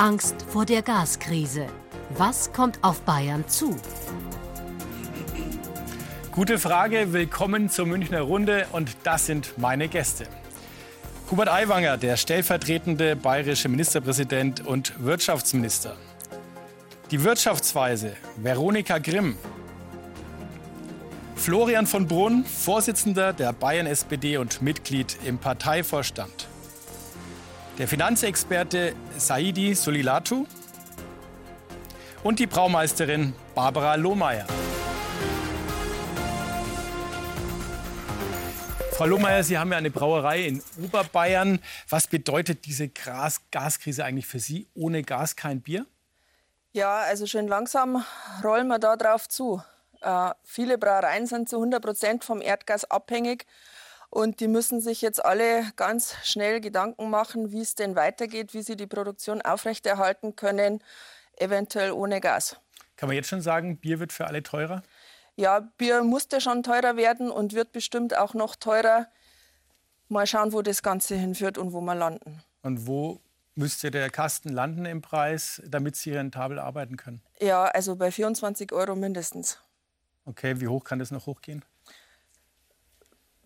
Angst vor der Gaskrise. Was kommt auf Bayern zu? Gute Frage, willkommen zur Münchner Runde und das sind meine Gäste. Hubert Aiwanger, der stellvertretende bayerische Ministerpräsident und Wirtschaftsminister. Die Wirtschaftsweise Veronika Grimm. Florian von Brunn, Vorsitzender der Bayern SPD und Mitglied im Parteivorstand. Der Finanzexperte Saidi Solilatu und die Braumeisterin Barbara Lohmeier. Frau Lohmeier, Sie haben ja eine Brauerei in Oberbayern. Was bedeutet diese Gas Gaskrise eigentlich für Sie? Ohne Gas kein Bier? Ja, also schön langsam rollen wir da drauf zu. Äh, viele Brauereien sind zu 100 Prozent vom Erdgas abhängig. Und die müssen sich jetzt alle ganz schnell Gedanken machen, wie es denn weitergeht, wie sie die Produktion aufrechterhalten können, eventuell ohne Gas. Kann man jetzt schon sagen, Bier wird für alle teurer? Ja, Bier musste schon teurer werden und wird bestimmt auch noch teurer. Mal schauen, wo das Ganze hinführt und wo wir landen. Und wo müsste der Kasten landen im Preis, damit Sie rentabel arbeiten können? Ja, also bei 24 Euro mindestens. Okay, wie hoch kann das noch hochgehen?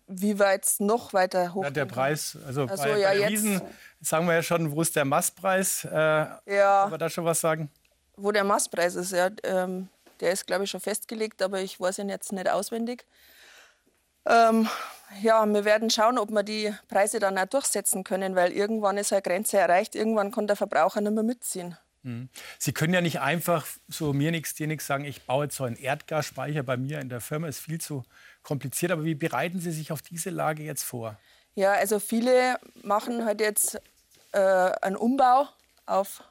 Wie weit es noch weiter hoch? Ja, der Preis, also, also bei, ja, bei Wiesen sagen wir ja schon, wo ist der Mastpreis? Äh, ja. Kann man da schon was sagen? Wo der Mastpreis ist, ja, ähm, der ist, glaube ich, schon festgelegt, aber ich weiß ihn jetzt nicht auswendig. Ähm, ja, wir werden schauen, ob wir die Preise dann auch durchsetzen können, weil irgendwann ist eine Grenze erreicht, irgendwann kann der Verbraucher nicht mehr mitziehen. Mhm. Sie können ja nicht einfach so mir nichts, dir nichts sagen, ich baue jetzt so einen Erdgasspeicher bei mir in der Firma, ist viel zu kompliziert. Aber wie bereiten Sie sich auf diese Lage jetzt vor? Ja, also viele machen halt jetzt äh, einen Umbau auf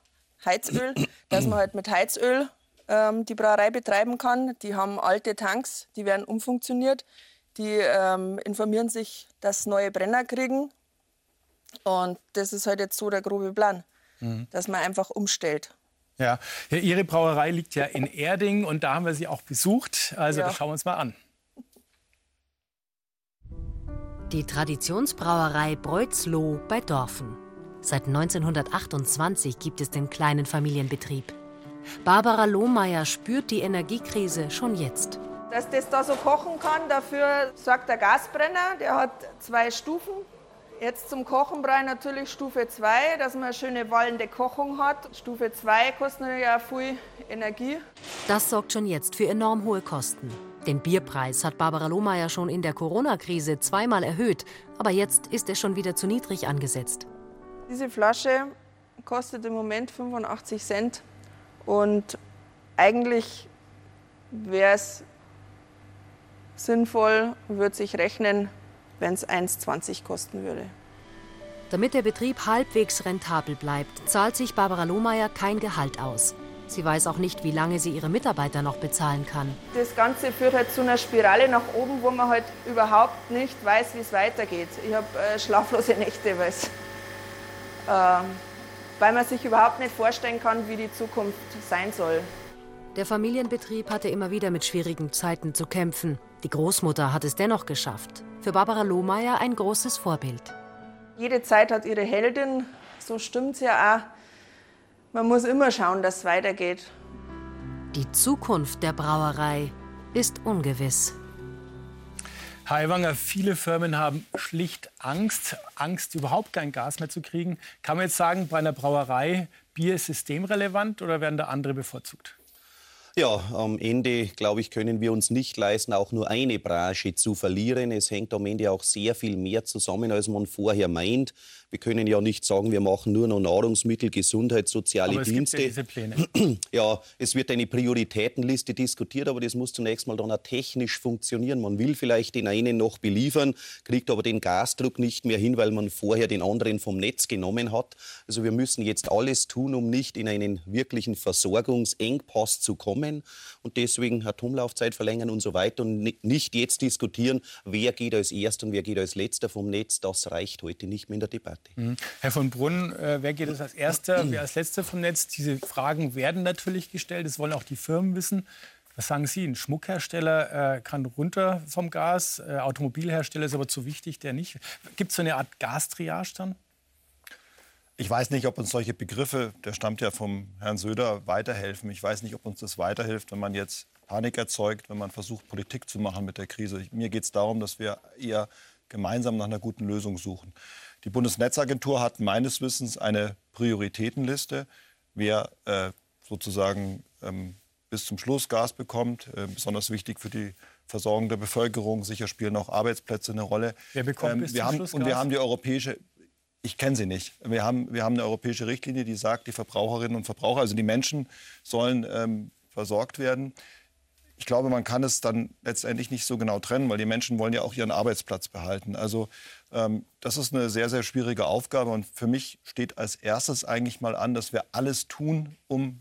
Heizöl, dass man halt mit Heizöl ähm, die Brauerei betreiben kann. Die haben alte Tanks, die werden umfunktioniert. Die ähm, informieren sich, dass neue Brenner kriegen. Und das ist halt jetzt so der grobe Plan, mhm. dass man einfach umstellt. Ja. ja, Ihre Brauerei liegt ja in Erding und da haben wir Sie auch besucht. Also ja. das schauen wir uns mal an. Die Traditionsbrauerei Breuzloh bei Dorfen. Seit 1928 gibt es den kleinen Familienbetrieb. Barbara Lohmeier spürt die Energiekrise schon jetzt. Dass das da so kochen kann, dafür sorgt der Gasbrenner. Der hat zwei Stufen. Jetzt zum Kochen brauche ich natürlich Stufe 2, dass man eine schöne wallende Kochung hat. Stufe 2 kostet natürlich auch viel Energie. Das sorgt schon jetzt für enorm hohe Kosten. Den Bierpreis hat Barbara Lohmeier schon in der Corona-Krise zweimal erhöht, aber jetzt ist er schon wieder zu niedrig angesetzt. Diese Flasche kostet im Moment 85 Cent und eigentlich wäre es sinnvoll, würde sich rechnen, wenn es 1,20 kosten würde. Damit der Betrieb halbwegs rentabel bleibt, zahlt sich Barbara Lohmeier kein Gehalt aus. Sie weiß auch nicht, wie lange sie ihre Mitarbeiter noch bezahlen kann. Das Ganze führt halt zu einer Spirale nach oben, wo man halt überhaupt nicht weiß, wie es weitergeht. Ich habe äh, schlaflose Nächte, äh, weil man sich überhaupt nicht vorstellen kann, wie die Zukunft sein soll. Der Familienbetrieb hatte immer wieder mit schwierigen Zeiten zu kämpfen. Die Großmutter hat es dennoch geschafft. Für Barbara Lohmeier ein großes Vorbild. Jede Zeit hat ihre Heldin, so stimmt es ja auch. Man muss immer schauen, dass es weitergeht. Die Zukunft der Brauerei ist ungewiss. Herr Aiwanger, viele Firmen haben schlicht Angst, Angst, überhaupt kein Gas mehr zu kriegen. Kann man jetzt sagen, bei einer Brauerei, Bier ist systemrelevant oder werden da andere bevorzugt? Ja, am Ende, glaube ich, können wir uns nicht leisten, auch nur eine Branche zu verlieren. Es hängt am Ende auch sehr viel mehr zusammen, als man vorher meint. Wir können ja nicht sagen, wir machen nur noch Nahrungsmittel, Gesundheit, soziale aber es Dienste. Gibt ja, diese Pläne. ja, es wird eine Prioritätenliste diskutiert, aber das muss zunächst mal dann auch technisch funktionieren. Man will vielleicht den einen noch beliefern, kriegt aber den Gasdruck nicht mehr hin, weil man vorher den anderen vom Netz genommen hat. Also wir müssen jetzt alles tun, um nicht in einen wirklichen Versorgungsengpass zu kommen. Und deswegen Atomlaufzeit verlängern und so weiter und nicht jetzt diskutieren, wer geht als Erster und wer geht als Letzter vom Netz. Das reicht heute nicht mehr in der Debatte. Mhm. Herr von Brunn, äh, wer geht als Erster, wer als Letzter vom Netz? Diese Fragen werden natürlich gestellt. Das wollen auch die Firmen wissen. Was sagen Sie? Ein Schmuckhersteller äh, kann runter vom Gas, äh, Automobilhersteller ist aber zu wichtig, der nicht. Gibt es so eine Art Gastriage dann? Ich weiß nicht, ob uns solche Begriffe, der stammt ja vom Herrn Söder, weiterhelfen. Ich weiß nicht, ob uns das weiterhilft, wenn man jetzt Panik erzeugt, wenn man versucht, Politik zu machen mit der Krise. Mir geht es darum, dass wir eher gemeinsam nach einer guten Lösung suchen. Die Bundesnetzagentur hat meines Wissens eine Prioritätenliste, wer äh, sozusagen ähm, bis zum Schluss Gas bekommt. Äh, besonders wichtig für die Versorgung der Bevölkerung. Sicher spielen auch Arbeitsplätze eine Rolle. Wer bekommt ähm, bis wir zum haben, Schluss Und wir haben die europäische ich kenne sie nicht. Wir haben, wir haben eine europäische Richtlinie, die sagt, die Verbraucherinnen und Verbraucher, also die Menschen, sollen ähm, versorgt werden. Ich glaube, man kann es dann letztendlich nicht so genau trennen, weil die Menschen wollen ja auch ihren Arbeitsplatz behalten. Also ähm, das ist eine sehr, sehr schwierige Aufgabe. Und für mich steht als erstes eigentlich mal an, dass wir alles tun, um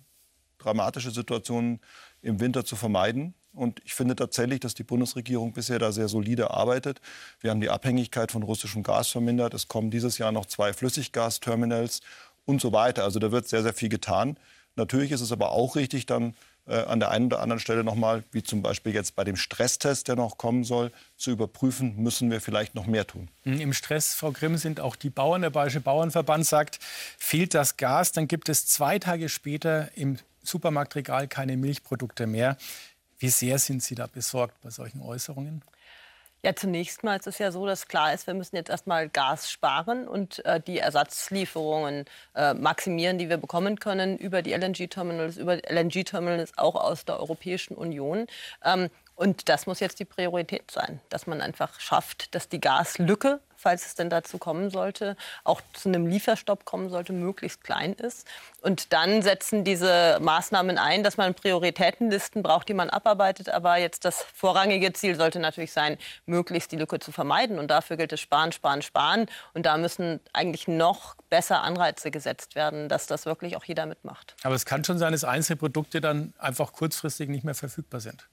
dramatische Situationen im Winter zu vermeiden. Und ich finde tatsächlich, dass die Bundesregierung bisher da sehr solide arbeitet. Wir haben die Abhängigkeit von russischem Gas vermindert. Es kommen dieses Jahr noch zwei Flüssiggasterminals und so weiter. Also da wird sehr, sehr viel getan. Natürlich ist es aber auch richtig, dann äh, an der einen oder anderen Stelle nochmal, wie zum Beispiel jetzt bei dem Stresstest, der noch kommen soll, zu überprüfen, müssen wir vielleicht noch mehr tun. Hm, Im Stress, Frau Grimm, sind auch die Bauern. Der Bayerische Bauernverband sagt, fehlt das Gas, dann gibt es zwei Tage später im Supermarktregal keine Milchprodukte mehr. Wie sehr sind Sie da besorgt bei solchen Äußerungen? Ja, zunächst mal ist es ja so, dass klar ist, wir müssen jetzt erstmal Gas sparen und äh, die Ersatzlieferungen äh, maximieren, die wir bekommen können über die LNG-Terminals, über LNG-Terminals auch aus der Europäischen Union. Ähm, und das muss jetzt die Priorität sein, dass man einfach schafft, dass die Gaslücke, falls es denn dazu kommen sollte, auch zu einem Lieferstopp kommen sollte, möglichst klein ist. Und dann setzen diese Maßnahmen ein, dass man Prioritätenlisten braucht, die man abarbeitet. Aber jetzt das vorrangige Ziel sollte natürlich sein, möglichst die Lücke zu vermeiden. Und dafür gilt es sparen, sparen, sparen. Und da müssen eigentlich noch besser Anreize gesetzt werden, dass das wirklich auch jeder mitmacht. Aber es kann schon sein, dass einzelne Produkte dann einfach kurzfristig nicht mehr verfügbar sind.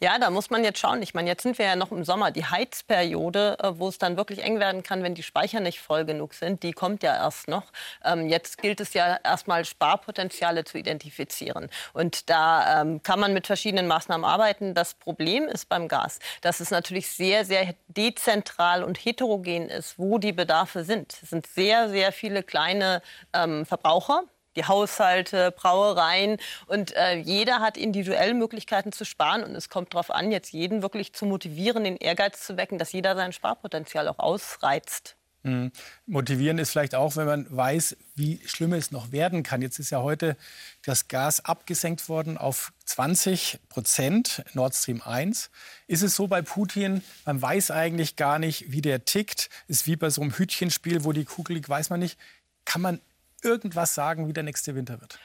Ja, da muss man jetzt schauen. Ich meine, jetzt sind wir ja noch im Sommer. Die Heizperiode, äh, wo es dann wirklich eng werden kann, wenn die Speicher nicht voll genug sind, die kommt ja erst noch. Ähm, jetzt gilt es ja erstmal Sparpotenziale zu identifizieren. Und da ähm, kann man mit verschiedenen Maßnahmen arbeiten. Das Problem ist beim Gas, dass es natürlich sehr, sehr dezentral und heterogen ist, wo die Bedarfe sind. Es sind sehr, sehr viele kleine ähm, Verbraucher die Haushalte, Brauereien. Und äh, jeder hat individuell Möglichkeiten zu sparen. Und es kommt darauf an, jetzt jeden wirklich zu motivieren, den Ehrgeiz zu wecken, dass jeder sein Sparpotenzial auch ausreizt. Mhm. Motivieren ist vielleicht auch, wenn man weiß, wie schlimm es noch werden kann. Jetzt ist ja heute das Gas abgesenkt worden auf 20 Prozent, Nord Stream 1. Ist es so bei Putin, man weiß eigentlich gar nicht, wie der tickt. Ist wie bei so einem Hütchenspiel, wo die Kugel liegt, weiß man nicht. Kann man irgendwas sagen, wie der nächste Winter wird?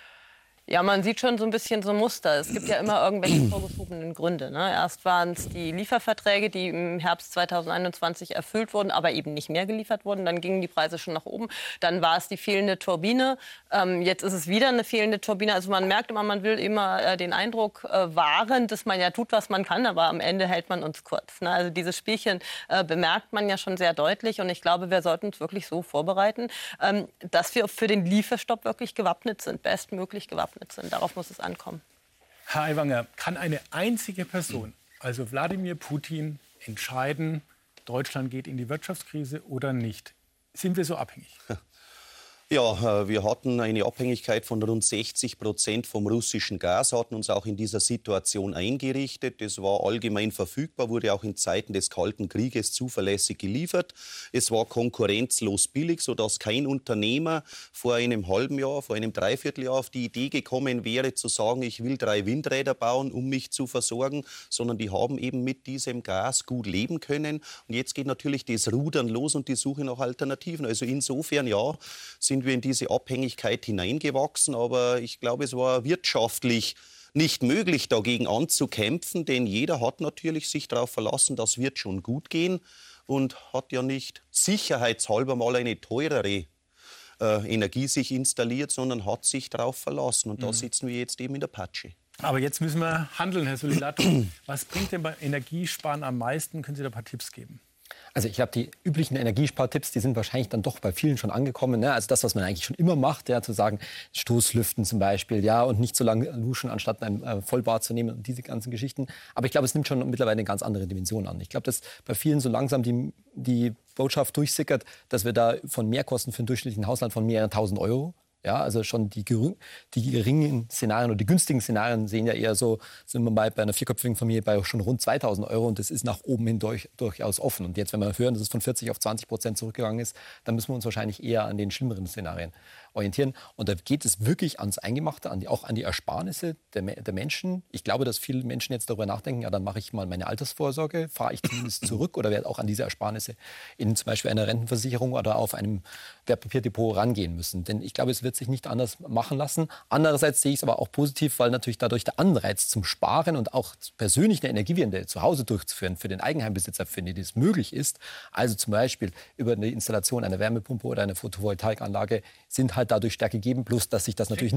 Ja, man sieht schon so ein bisschen so Muster. Es gibt ja immer irgendwelche vorgeschobenen Gründe. Ne? Erst waren es die Lieferverträge, die im Herbst 2021 erfüllt wurden, aber eben nicht mehr geliefert wurden. Dann gingen die Preise schon nach oben. Dann war es die fehlende Turbine. Ähm, jetzt ist es wieder eine fehlende Turbine. Also man merkt immer, man will immer äh, den Eindruck äh, wahren, dass man ja tut, was man kann, aber am Ende hält man uns kurz. Ne? Also dieses Spielchen äh, bemerkt man ja schon sehr deutlich. Und ich glaube, wir sollten uns wirklich so vorbereiten, ähm, dass wir für den Lieferstopp wirklich gewappnet sind, bestmöglich gewappnet bewaffnet sind. Darauf muss es ankommen. Herr Aiwanger, kann eine einzige Person, also Wladimir Putin, entscheiden, Deutschland geht in die Wirtschaftskrise oder nicht? Sind wir so abhängig? Ja, äh, wir hatten eine Abhängigkeit von rund 60 Prozent vom russischen Gas, hatten uns auch in dieser Situation eingerichtet. Das war allgemein verfügbar, wurde auch in Zeiten des Kalten Krieges zuverlässig geliefert. Es war konkurrenzlos billig, sodass kein Unternehmer vor einem halben Jahr, vor einem Dreivierteljahr auf die Idee gekommen wäre, zu sagen, ich will drei Windräder bauen, um mich zu versorgen, sondern die haben eben mit diesem Gas gut leben können. Und jetzt geht natürlich das Rudern los und die Suche nach Alternativen. Also insofern, ja, sind sind wir in diese Abhängigkeit hineingewachsen. Aber ich glaube, es war wirtschaftlich nicht möglich, dagegen anzukämpfen, denn jeder hat natürlich sich darauf verlassen, das wird schon gut gehen und hat ja nicht sicherheitshalber mal eine teurere äh, Energie sich installiert, sondern hat sich darauf verlassen. Und da mhm. sitzen wir jetzt eben in der Patsche. Aber jetzt müssen wir handeln, Herr Solidato. Was bringt denn bei Energiesparen am meisten? Können Sie da ein paar Tipps geben? Also ich glaube, die üblichen Energiespartipps, die sind wahrscheinlich dann doch bei vielen schon angekommen. Ne? Also das, was man eigentlich schon immer macht, ja, zu sagen, Stoßlüften zum Beispiel, ja, und nicht so lange duschen, anstatt ein äh, Vollbad zu nehmen und diese ganzen Geschichten. Aber ich glaube, es nimmt schon mittlerweile eine ganz andere Dimension an. Ich glaube, dass bei vielen so langsam die, die Botschaft durchsickert, dass wir da von Mehrkosten für einen durchschnittlichen Haushalt von mehreren tausend Euro ja, also schon die, die geringen Szenarien oder die günstigen Szenarien sehen ja eher so, sind wir mal bei einer vierköpfigen Familie bei schon rund 2000 Euro und das ist nach oben hin durch, durchaus offen. Und jetzt, wenn wir hören, dass es von 40 auf 20 Prozent zurückgegangen ist, dann müssen wir uns wahrscheinlich eher an den schlimmeren Szenarien orientieren. Und da geht es wirklich ans Eingemachte, an die, auch an die Ersparnisse der, der, Menschen. Ich glaube, dass viele Menschen jetzt darüber nachdenken, ja, dann mache ich mal meine Altersvorsorge, fahre ich zumindest zurück oder werde auch an diese Ersparnisse in zum Beispiel einer Rentenversicherung oder auf einem Wertpapierdepot rangehen müssen. Denn ich glaube, es wird sich nicht anders machen lassen. Andererseits sehe ich es aber auch positiv, weil natürlich dadurch der Anreiz zum Sparen und auch persönlich eine Energiewende zu Hause durchzuführen für den Eigenheimbesitzer, für den das möglich ist, also zum Beispiel über eine Installation einer Wärmepumpe oder einer Photovoltaikanlage, sind halt dadurch stärker gegeben. Plus, dass sich das natürlich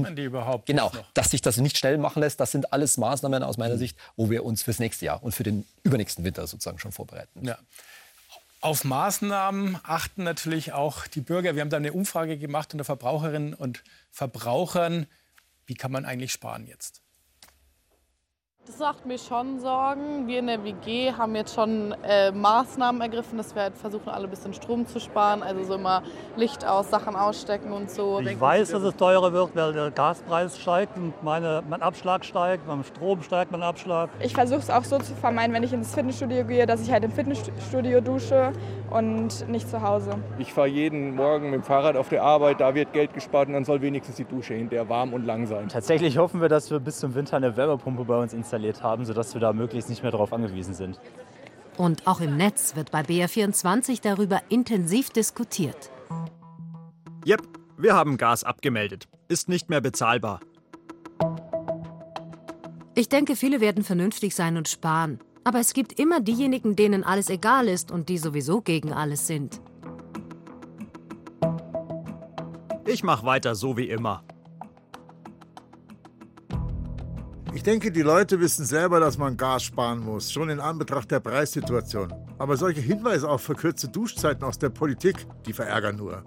genau, dass sich das nicht schnell machen lässt. Das sind alles Maßnahmen aus meiner mhm. Sicht, wo wir uns fürs nächste Jahr und für den übernächsten Winter sozusagen schon vorbereiten. Ja. Auf Maßnahmen achten natürlich auch die Bürger. Wir haben da eine Umfrage gemacht unter Verbraucherinnen und Verbrauchern. Wie kann man eigentlich sparen jetzt? Das macht mir schon Sorgen. Wir in der WG haben jetzt schon äh, Maßnahmen ergriffen, dass wir halt versuchen, alle ein bisschen Strom zu sparen. Also so immer Licht aus, Sachen ausstecken und so. Ich weiß, dass es teurer wird, weil der Gaspreis steigt und meine, mein Abschlag steigt. Beim Strom steigt mein Abschlag. Ich versuche es auch so zu vermeiden, wenn ich ins Fitnessstudio gehe, dass ich halt im Fitnessstudio dusche und nicht zu Hause. Ich fahre jeden Morgen mit dem Fahrrad auf der Arbeit, da wird Geld gespart und dann soll wenigstens die Dusche hinterher warm und lang sein. Tatsächlich hoffen wir, dass wir bis zum Winter eine Wärmepumpe bei uns installiert haben, sodass wir da möglichst nicht mehr darauf angewiesen sind. Und auch im Netz wird bei BR24 darüber intensiv diskutiert. Jep, wir haben Gas abgemeldet. Ist nicht mehr bezahlbar. Ich denke, viele werden vernünftig sein und sparen. Aber es gibt immer diejenigen, denen alles egal ist und die sowieso gegen alles sind. Ich mache weiter so wie immer. Ich denke, die Leute wissen selber, dass man Gas sparen muss, schon in Anbetracht der Preissituation. Aber solche Hinweise auf verkürzte Duschzeiten aus der Politik, die verärgern nur.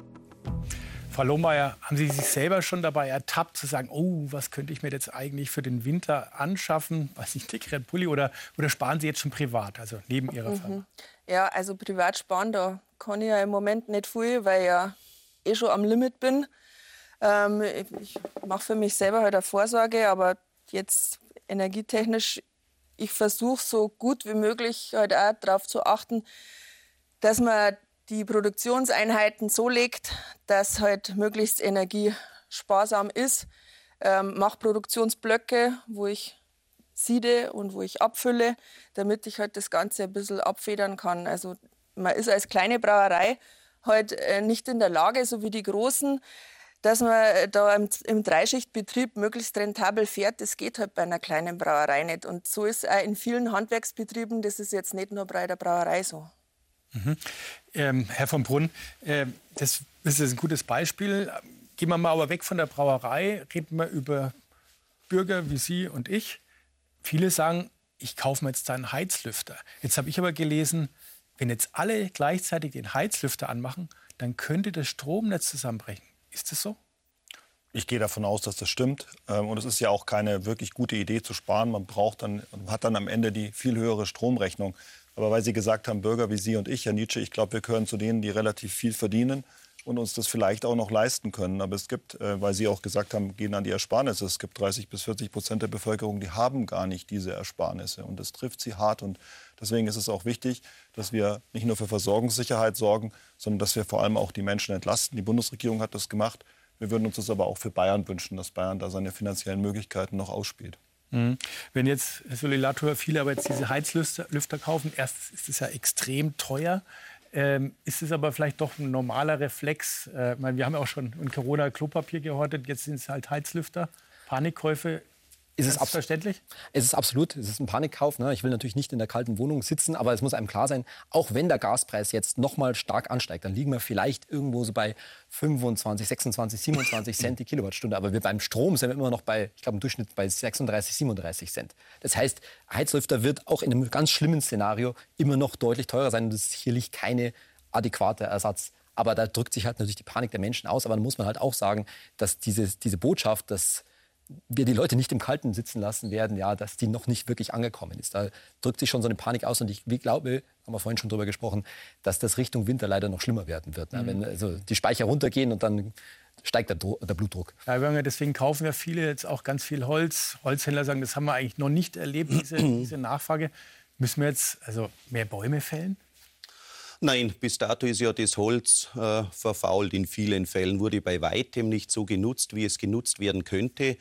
Frau Lohmeier, haben Sie sich selber schon dabei ertappt, zu sagen, oh, was könnte ich mir jetzt eigentlich für den Winter anschaffen? Weiß nicht, dickeren Pulli oder, oder sparen Sie jetzt schon privat, also neben Ihrer mhm. Firma? Ja, also privat sparen, da kann ich ja im Moment nicht viel, weil ich ja eh schon am Limit bin. Ähm, ich mache für mich selber halt eine Vorsorge, aber jetzt energietechnisch, ich versuche so gut wie möglich halt auch darauf zu achten, dass man die Produktionseinheiten so legt, dass halt möglichst energiesparsam ist. Ähm, mache Produktionsblöcke, wo ich siede und wo ich abfülle, damit ich halt das Ganze ein bisschen abfedern kann. Also man ist als kleine Brauerei halt äh, nicht in der Lage, so wie die großen, dass man äh, da im, im, Dreischichtbetrieb möglichst rentabel fährt, das geht halt bei einer kleinen Brauerei nicht. Und so ist auch in vielen Handwerksbetrieben, das ist jetzt nicht nur bei der Brauerei so. Mhm. Ähm, Herr von Brunn, äh, das ist ein gutes Beispiel. Gehen wir mal aber weg von der Brauerei, reden wir über Bürger wie Sie und ich. Viele sagen, ich kaufe mir jetzt einen Heizlüfter. Jetzt habe ich aber gelesen, wenn jetzt alle gleichzeitig den Heizlüfter anmachen, dann könnte das Stromnetz zusammenbrechen. Ist das so? Ich gehe davon aus, dass das stimmt. Ähm, und es ist ja auch keine wirklich gute Idee zu sparen. Man braucht dann, hat dann am Ende die viel höhere Stromrechnung. Aber weil Sie gesagt haben, Bürger wie Sie und ich, Herr Nietzsche, ich glaube, wir gehören zu denen, die relativ viel verdienen und uns das vielleicht auch noch leisten können. Aber es gibt, äh, weil Sie auch gesagt haben, gehen an die Ersparnisse. Es gibt 30 bis 40 Prozent der Bevölkerung, die haben gar nicht diese Ersparnisse. Und das trifft sie hart. Und deswegen ist es auch wichtig, dass wir nicht nur für Versorgungssicherheit sorgen, sondern dass wir vor allem auch die Menschen entlasten. Die Bundesregierung hat das gemacht. Wir würden uns das aber auch für Bayern wünschen, dass Bayern da seine finanziellen Möglichkeiten noch ausspielt. Mhm. Wenn jetzt, Herr Solilator, viele aber jetzt diese Heizlüfter kaufen, erstens ist es ja extrem teuer. Ähm, ist es aber vielleicht doch ein normaler Reflex? Äh, meine, wir haben ja auch schon in Corona Klopapier gehortet, jetzt sind es halt Heizlüfter. Panikkäufe ist es verständlich? Es ist absolut, es ist ein Panikkauf. Ne? Ich will natürlich nicht in der kalten Wohnung sitzen, aber es muss einem klar sein, auch wenn der Gaspreis jetzt noch mal stark ansteigt, dann liegen wir vielleicht irgendwo so bei 25, 26, 27 Cent die Kilowattstunde. Aber wir beim Strom sind wir immer noch bei, ich glaube im Durchschnitt bei 36, 37 Cent. Das heißt, Heizlüfter wird auch in einem ganz schlimmen Szenario immer noch deutlich teurer sein. Und das ist sicherlich keine adäquate Ersatz. Aber da drückt sich halt natürlich die Panik der Menschen aus. Aber dann muss man halt auch sagen, dass diese, diese Botschaft, dass wir die Leute nicht im Kalten sitzen lassen werden, ja, dass die noch nicht wirklich angekommen ist. Da drückt sich schon so eine Panik aus und ich glaube, haben wir vorhin schon drüber gesprochen, dass das Richtung Winter leider noch schlimmer werden wird. Ne? Mhm. Wenn also die Speicher runtergehen und dann steigt der, der Blutdruck. Ja, deswegen kaufen ja viele jetzt auch ganz viel Holz. Holzhändler sagen, das haben wir eigentlich noch nicht erlebt, diese, diese Nachfrage. Müssen wir jetzt also mehr Bäume fällen? Nein, bis dato ist ja das Holz äh, verfault. In vielen Fällen wurde bei weitem nicht so genutzt, wie es genutzt werden könnte.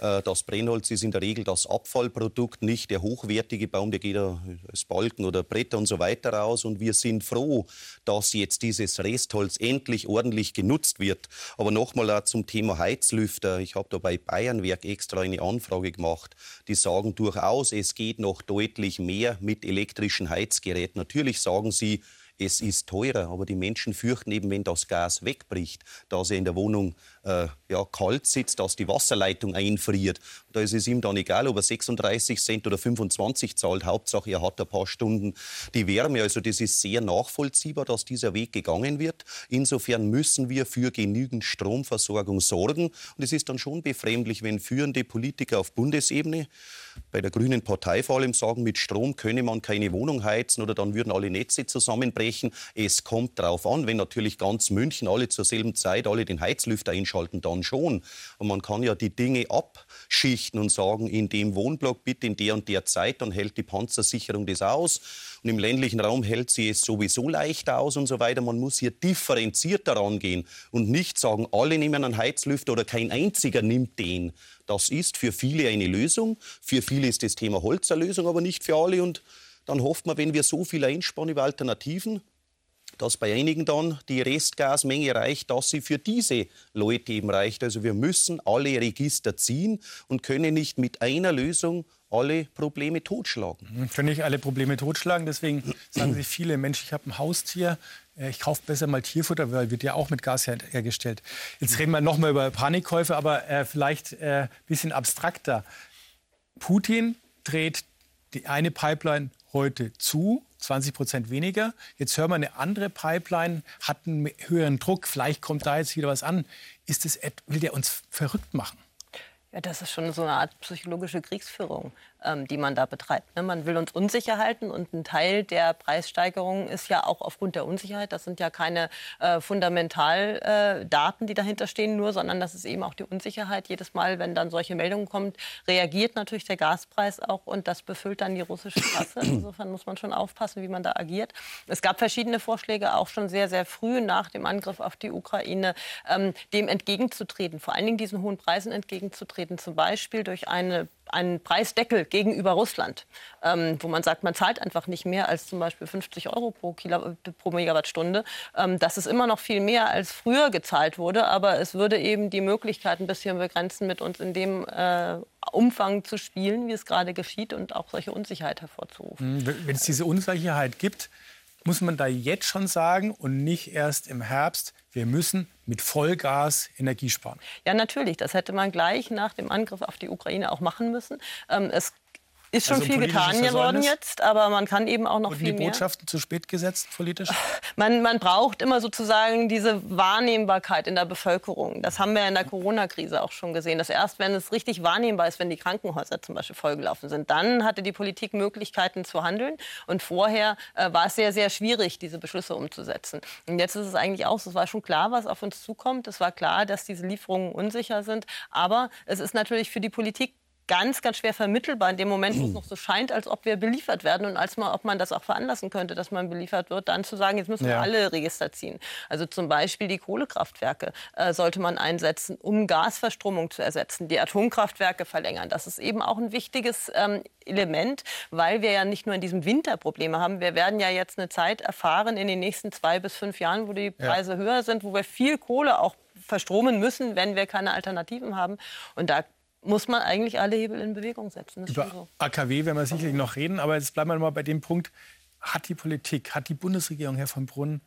Äh, das Brennholz ist in der Regel das Abfallprodukt, nicht der hochwertige Baum, der geht als Balken oder Bretter und so weiter raus. Und wir sind froh, dass jetzt dieses Restholz endlich ordentlich genutzt wird. Aber nochmal zum Thema Heizlüfter. Ich habe da bei Bayernwerk extra eine Anfrage gemacht. Die sagen durchaus, es geht noch deutlich mehr mit elektrischen Heizgeräten. Natürlich sagen sie, es ist teurer, aber die Menschen fürchten eben, wenn das Gas wegbricht, dass er in der Wohnung äh, ja, kalt sitzt, dass die Wasserleitung einfriert. Da ist es ihm dann egal, ob er 36 Cent oder 25 zahlt. Hauptsache, er hat ein paar Stunden die Wärme. Also das ist sehr nachvollziehbar, dass dieser Weg gegangen wird. Insofern müssen wir für genügend Stromversorgung sorgen. Und es ist dann schon befremdlich, wenn führende Politiker auf Bundesebene, bei der Grünen Partei vor allem, sagen, mit Strom könne man keine Wohnung heizen oder dann würden alle Netze zusammenbrechen. Es kommt darauf an, wenn natürlich ganz München alle zur selben Zeit alle den Heizlüfter einschalten einschalten, dann schon. Und man kann ja die Dinge abschichten und sagen, in dem Wohnblock bitte in der und der Zeit, dann hält die Panzersicherung das aus. Und im ländlichen Raum hält sie es sowieso leichter aus und so weiter. Man muss hier differenziert daran gehen und nicht sagen, alle nehmen einen Heizlüfter oder kein einziger nimmt den. Das ist für viele eine Lösung. Für viele ist das Thema Holz eine Lösung, aber nicht für alle. Und dann hofft man, wenn wir so viel einsparen über Alternativen, dass bei einigen dann die Restgasmenge reicht, dass sie für diese Leute eben reicht. Also wir müssen alle Register ziehen und können nicht mit einer Lösung alle Probleme totschlagen. Können nicht alle Probleme totschlagen. Deswegen sagen sich viele Menschen, ich habe ein Haustier, äh, ich kaufe besser mal Tierfutter, weil wird ja auch mit Gas hergestellt. Jetzt reden wir noch mal über Panikkäufe, aber äh, vielleicht ein äh, bisschen abstrakter. Putin dreht die eine Pipeline heute zu, 20 Prozent weniger. Jetzt hören wir eine andere Pipeline, hat einen höheren Druck, vielleicht kommt da jetzt wieder was an. Ist das, will der uns verrückt machen? Ja, das ist schon so eine Art psychologische Kriegsführung die man da betreibt. Ne? Man will uns unsicher halten und ein Teil der Preissteigerung ist ja auch aufgrund der Unsicherheit. Das sind ja keine äh, Fundamentaldaten, äh, die dahinter stehen nur, sondern das ist eben auch die Unsicherheit. Jedes Mal, wenn dann solche Meldungen kommen, reagiert natürlich der Gaspreis auch und das befüllt dann die russische Kasse. Insofern muss man schon aufpassen, wie man da agiert. Es gab verschiedene Vorschläge, auch schon sehr, sehr früh nach dem Angriff auf die Ukraine, ähm, dem entgegenzutreten, vor allen Dingen diesen hohen Preisen entgegenzutreten, zum Beispiel durch eine einen Preisdeckel gegenüber Russland, ähm, wo man sagt, man zahlt einfach nicht mehr als zum Beispiel 50 Euro pro, Kilo, pro Megawattstunde. Ähm, das ist immer noch viel mehr, als früher gezahlt wurde, aber es würde eben die Möglichkeit ein bisschen begrenzen, mit uns in dem äh, Umfang zu spielen, wie es gerade geschieht und auch solche Unsicherheit hervorzurufen. Mhm. Wenn es diese Unsicherheit gibt, muss man da jetzt schon sagen und nicht erst im Herbst, wir müssen mit Vollgas Energie sparen. Ja, natürlich. Das hätte man gleich nach dem Angriff auf die Ukraine auch machen müssen. Ähm, es ist schon also viel getan geworden jetzt, aber man kann eben auch noch Wurden viel die Botschaften mehr. zu spät gesetzt politisch? Man, man braucht immer sozusagen diese Wahrnehmbarkeit in der Bevölkerung. Das haben wir in der Corona-Krise auch schon gesehen. Dass erst, wenn es richtig wahrnehmbar ist, wenn die Krankenhäuser zum Beispiel vollgelaufen sind, dann hatte die Politik Möglichkeiten zu handeln. Und vorher äh, war es sehr, sehr schwierig, diese Beschlüsse umzusetzen. Und jetzt ist es eigentlich auch so, es war schon klar, was auf uns zukommt. Es war klar, dass diese Lieferungen unsicher sind. Aber es ist natürlich für die Politik ganz, ganz schwer vermittelbar in dem Moment, wo es noch so scheint, als ob wir beliefert werden und als man, ob man das auch veranlassen könnte, dass man beliefert wird, dann zu sagen, jetzt müssen wir ja. alle Register ziehen. Also zum Beispiel die Kohlekraftwerke äh, sollte man einsetzen, um Gasverstromung zu ersetzen, die Atomkraftwerke verlängern. Das ist eben auch ein wichtiges ähm, Element, weil wir ja nicht nur in diesem Winter Probleme haben. Wir werden ja jetzt eine Zeit erfahren in den nächsten zwei bis fünf Jahren, wo die Preise ja. höher sind, wo wir viel Kohle auch verstromen müssen, wenn wir keine Alternativen haben. Und da muss man eigentlich alle Hebel in Bewegung setzen. Über so. AKW werden wir sicherlich noch reden, aber jetzt bleiben wir mal bei dem Punkt, hat die Politik, hat die Bundesregierung, Herr von Brunn,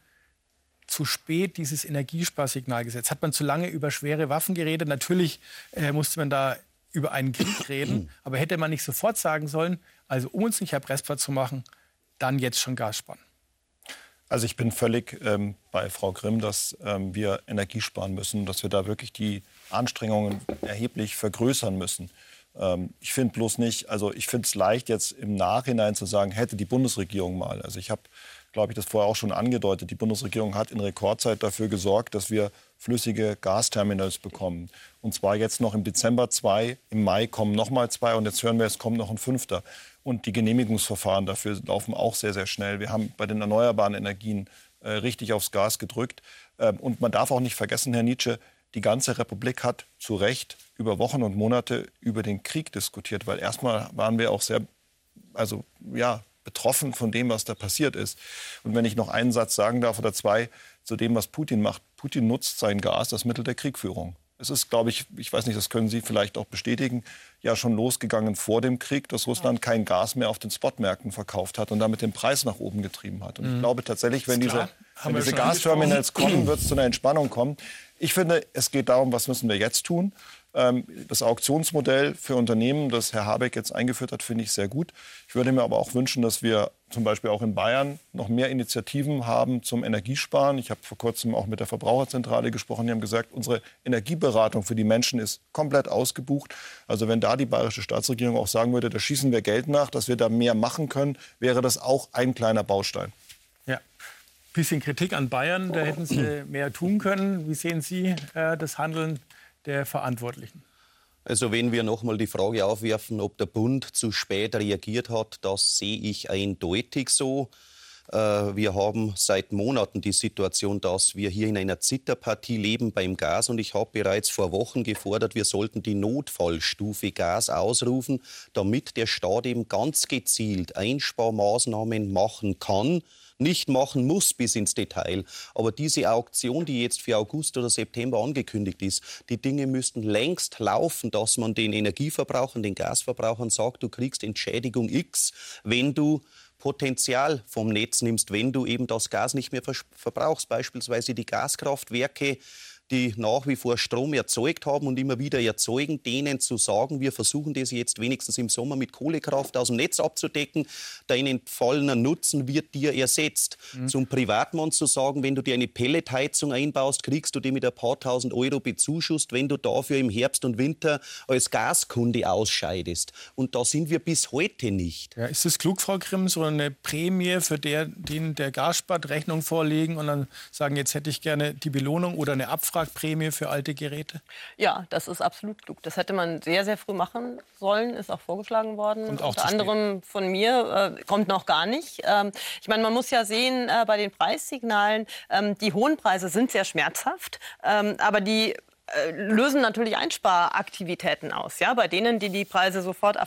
zu spät dieses Energiesparsignal gesetzt? Hat man zu lange über schwere Waffen geredet? Natürlich äh, musste man da über einen Krieg reden, aber hätte man nicht sofort sagen sollen, also um uns nicht erpressbar zu machen, dann jetzt schon Gas sparen? Also ich bin völlig ähm, bei Frau Grimm, dass ähm, wir Energie sparen müssen, dass wir da wirklich die Anstrengungen erheblich vergrößern müssen. Ähm, ich finde bloß nicht, also ich finde es leicht jetzt im Nachhinein zu sagen, hätte die Bundesregierung mal. Also ich habe, glaube ich, das vorher auch schon angedeutet. Die Bundesregierung hat in Rekordzeit dafür gesorgt, dass wir flüssige Gasterminals bekommen. Und zwar jetzt noch im Dezember zwei, im Mai kommen noch mal zwei und jetzt hören wir, es kommt noch ein fünfter. Und die Genehmigungsverfahren dafür laufen auch sehr, sehr schnell. Wir haben bei den erneuerbaren Energien äh, richtig aufs Gas gedrückt. Ähm, und man darf auch nicht vergessen, Herr Nietzsche, die ganze Republik hat zu Recht über Wochen und Monate über den Krieg diskutiert, weil erstmal waren wir auch sehr, also ja, betroffen von dem, was da passiert ist. Und wenn ich noch einen Satz sagen darf oder zwei zu dem, was Putin macht. Putin nutzt sein Gas, das Mittel der Kriegführung. Es ist, glaube ich, ich weiß nicht, das können Sie vielleicht auch bestätigen, ja schon losgegangen vor dem Krieg, dass Russland kein Gas mehr auf den Spotmärkten verkauft hat und damit den Preis nach oben getrieben hat. Und ich mhm. glaube tatsächlich, wenn diese, wenn diese Gasterminals kommen, wird es zu einer Entspannung kommen. Ich finde, es geht darum, was müssen wir jetzt tun. Ähm, das Auktionsmodell für Unternehmen, das Herr Habeck jetzt eingeführt hat, finde ich sehr gut. Ich würde mir aber auch wünschen, dass wir zum Beispiel auch in Bayern noch mehr Initiativen haben zum Energiesparen. Ich habe vor kurzem auch mit der Verbraucherzentrale gesprochen. Die haben gesagt, unsere Energieberatung für die Menschen ist komplett ausgebucht. Also wenn da die bayerische Staatsregierung auch sagen würde, da schießen wir Geld nach, dass wir da mehr machen können, wäre das auch ein kleiner Baustein. Ja. Bisschen Kritik an Bayern, da hätten Sie mehr tun können. Wie sehen Sie äh, das Handeln der Verantwortlichen? Also wenn wir noch mal die Frage aufwerfen, ob der Bund zu spät reagiert hat, das sehe ich eindeutig so. Äh, wir haben seit Monaten die Situation, dass wir hier in einer Zitterpartie leben beim Gas. Und ich habe bereits vor Wochen gefordert, wir sollten die Notfallstufe Gas ausrufen, damit der Staat eben ganz gezielt Einsparmaßnahmen machen kann nicht machen muss bis ins Detail. Aber diese Auktion, die jetzt für August oder September angekündigt ist, die Dinge müssten längst laufen, dass man den Energieverbrauchern, den Gasverbrauchern sagt, du kriegst Entschädigung X, wenn du Potenzial vom Netz nimmst, wenn du eben das Gas nicht mehr verbrauchst. Beispielsweise die Gaskraftwerke die nach wie vor Strom erzeugt haben und immer wieder erzeugen, denen zu sagen, wir versuchen das jetzt wenigstens im Sommer mit Kohlekraft aus dem Netz abzudecken. Dein entfallener Nutzen wird dir ersetzt. Mhm. Zum Privatmann zu sagen, wenn du dir eine Pelletheizung einbaust, kriegst du die mit ein paar tausend Euro bezuschusst, wenn du dafür im Herbst und Winter als Gaskunde ausscheidest. Und da sind wir bis heute nicht. Ja, ist es klug, Frau Grimm, so eine Prämie, für der, den der Gas spart, Rechnung vorlegen und dann sagen, jetzt hätte ich gerne die Belohnung oder eine Abfrage? Auftragprämie für alte Geräte? Ja, das ist absolut klug. Das hätte man sehr, sehr früh machen sollen, ist auch vorgeschlagen worden. Und auch Unter anderem von mir, äh, kommt noch gar nicht. Ähm, ich meine, man muss ja sehen, äh, bei den Preissignalen, ähm, die hohen Preise sind sehr schmerzhaft, ähm, aber die lösen natürlich Einsparaktivitäten aus, ja, bei denen, die die Preise sofort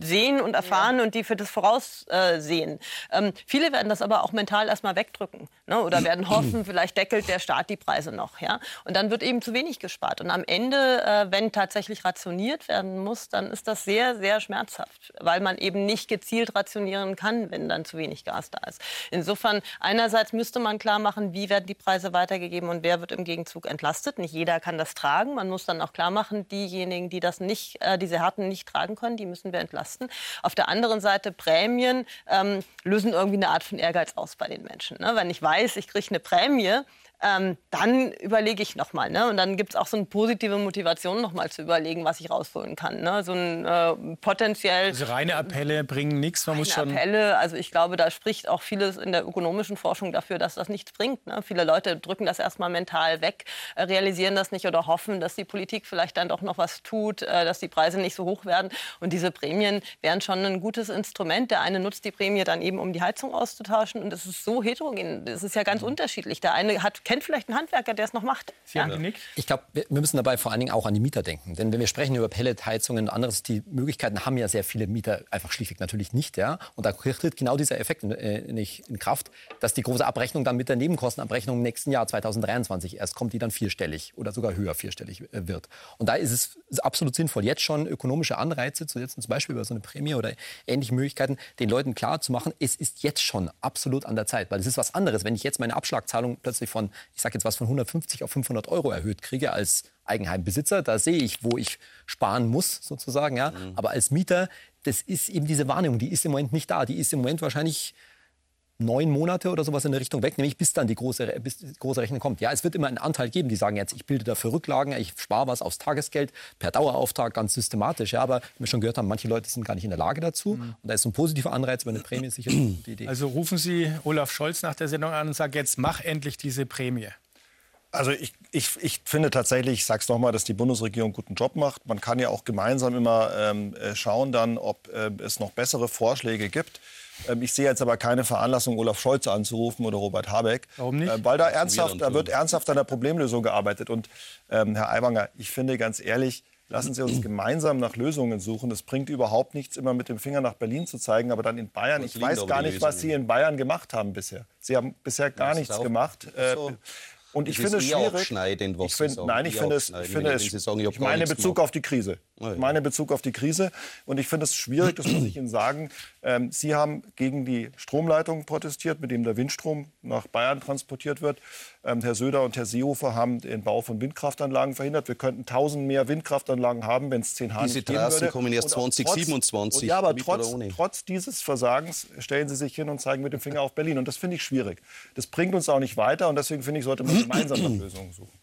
sehen und erfahren ja. und die für das voraussehen. Ähm, viele werden das aber auch mental erstmal wegdrücken ne, oder werden hoffen, vielleicht deckelt der Staat die Preise noch, ja, und dann wird eben zu wenig gespart. Und am Ende, äh, wenn tatsächlich rationiert werden muss, dann ist das sehr, sehr schmerzhaft, weil man eben nicht gezielt rationieren kann, wenn dann zu wenig Gas da ist. Insofern einerseits müsste man klar machen, wie werden die Preise weitergegeben und wer wird im Gegenzug entlastet. Nicht jeder kann das tragen tragen. Man muss dann auch klar machen, diejenigen, die das nicht, äh, diese Härten nicht tragen können, die müssen wir entlasten. Auf der anderen Seite Prämien ähm, lösen irgendwie eine Art von Ehrgeiz aus bei den Menschen. Ne? Wenn ich weiß, ich kriege eine Prämie, ähm, dann überlege ich nochmal. Ne? Und dann gibt es auch so eine positive Motivation, nochmal zu überlegen, was ich rausholen kann. Ne? So ein äh, potenziell. Also reine Appelle bringen nichts. Man muss schon. Appelle, also ich glaube, da spricht auch vieles in der ökonomischen Forschung dafür, dass das nichts bringt. Ne? Viele Leute drücken das erstmal mental weg, äh, realisieren das nicht oder hoffen, dass die Politik vielleicht dann doch noch was tut, äh, dass die Preise nicht so hoch werden. Und diese Prämien wären schon ein gutes Instrument. Der eine nutzt die Prämie dann eben, um die Heizung auszutauschen. Und es ist so heterogen. Es ist ja ganz mhm. unterschiedlich. Der eine hat kennt vielleicht einen Handwerker, der es noch macht. Sie haben genickt. Ich glaube, wir müssen dabei vor allen Dingen auch an die Mieter denken. Denn wenn wir sprechen über Pelletheizungen und anderes, die Möglichkeiten haben ja sehr viele Mieter einfach schlichtweg natürlich nicht. Ja? Und da tritt genau dieser Effekt in, äh, nicht in Kraft, dass die große Abrechnung dann mit der Nebenkostenabrechnung im nächsten Jahr 2023 erst kommt, die dann vierstellig oder sogar höher vierstellig äh, wird. Und da ist es ist absolut sinnvoll, jetzt schon ökonomische Anreize zu setzen, zum Beispiel über so eine Prämie oder ähnliche Möglichkeiten, den Leuten klar zu machen, es ist jetzt schon absolut an der Zeit. Weil es ist was anderes, wenn ich jetzt meine Abschlagzahlung plötzlich von, ich sage jetzt was, von 150 auf 500 Euro erhöht kriege als Eigenheimbesitzer. Da sehe ich, wo ich sparen muss, sozusagen. Ja. Aber als Mieter, das ist eben diese Wahrnehmung, die ist im Moment nicht da. Die ist im Moment wahrscheinlich neun Monate oder sowas in der Richtung weg, nämlich bis dann die große, bis die große Rechnung kommt. Ja, es wird immer einen Anteil geben, die sagen jetzt, ich bilde dafür Rücklagen, ich spare was aufs Tagesgeld per Dauerauftrag ganz systematisch. Ja, aber wie wir schon gehört haben, manche Leute sind gar nicht in der Lage dazu. Und da ist so ein positiver Anreiz über eine Prämie sicher eine gute Idee. Also rufen Sie Olaf Scholz nach der Sendung an und sagen, jetzt mach endlich diese Prämie. Also ich, ich, ich finde tatsächlich, ich sage es nochmal, dass die Bundesregierung einen guten Job macht. Man kann ja auch gemeinsam immer ähm, äh, schauen dann, ob äh, es noch bessere Vorschläge gibt. Ähm, ich sehe jetzt aber keine Veranlassung, Olaf Scholz anzurufen oder Robert Habeck. Warum nicht? Äh, weil da, ernsthaft, da wird ernsthaft an der Problemlösung gearbeitet. Und ähm, Herr Aiwanger, ich finde ganz ehrlich, lassen Sie uns gemeinsam nach Lösungen suchen. Es bringt überhaupt nichts, immer mit dem Finger nach Berlin zu zeigen, aber dann in Bayern. Ich weiß gar nicht, was Sie in Bayern gemacht haben bisher. Sie haben bisher gar nichts gemacht. Äh. Und ich finde es eher schwierig. ich find. Nein, ich Eher finde es, ich finde es, meine nichts Bezug auf die Krise. Ich meine Bezug auf die Krise. Und ich finde es schwierig, das muss ich Ihnen sagen. Ähm, Sie haben gegen die Stromleitung protestiert, mit dem der Windstrom nach Bayern transportiert wird. Ähm, Herr Söder und Herr Seehofer haben den Bau von Windkraftanlagen verhindert. Wir könnten 1000 mehr Windkraftanlagen haben, wenn es 10 Hahn Diese Trassen würde. kommen erst Und auch 2027, und ja, aber trotz, trotz dieses Versagens stellen Sie sich hin und zeigen mit dem Finger auf Berlin. Und das finde ich schwierig. Das bringt uns auch nicht weiter. Und deswegen finde ich, sollte man gemeinsam nach Lösungen suchen.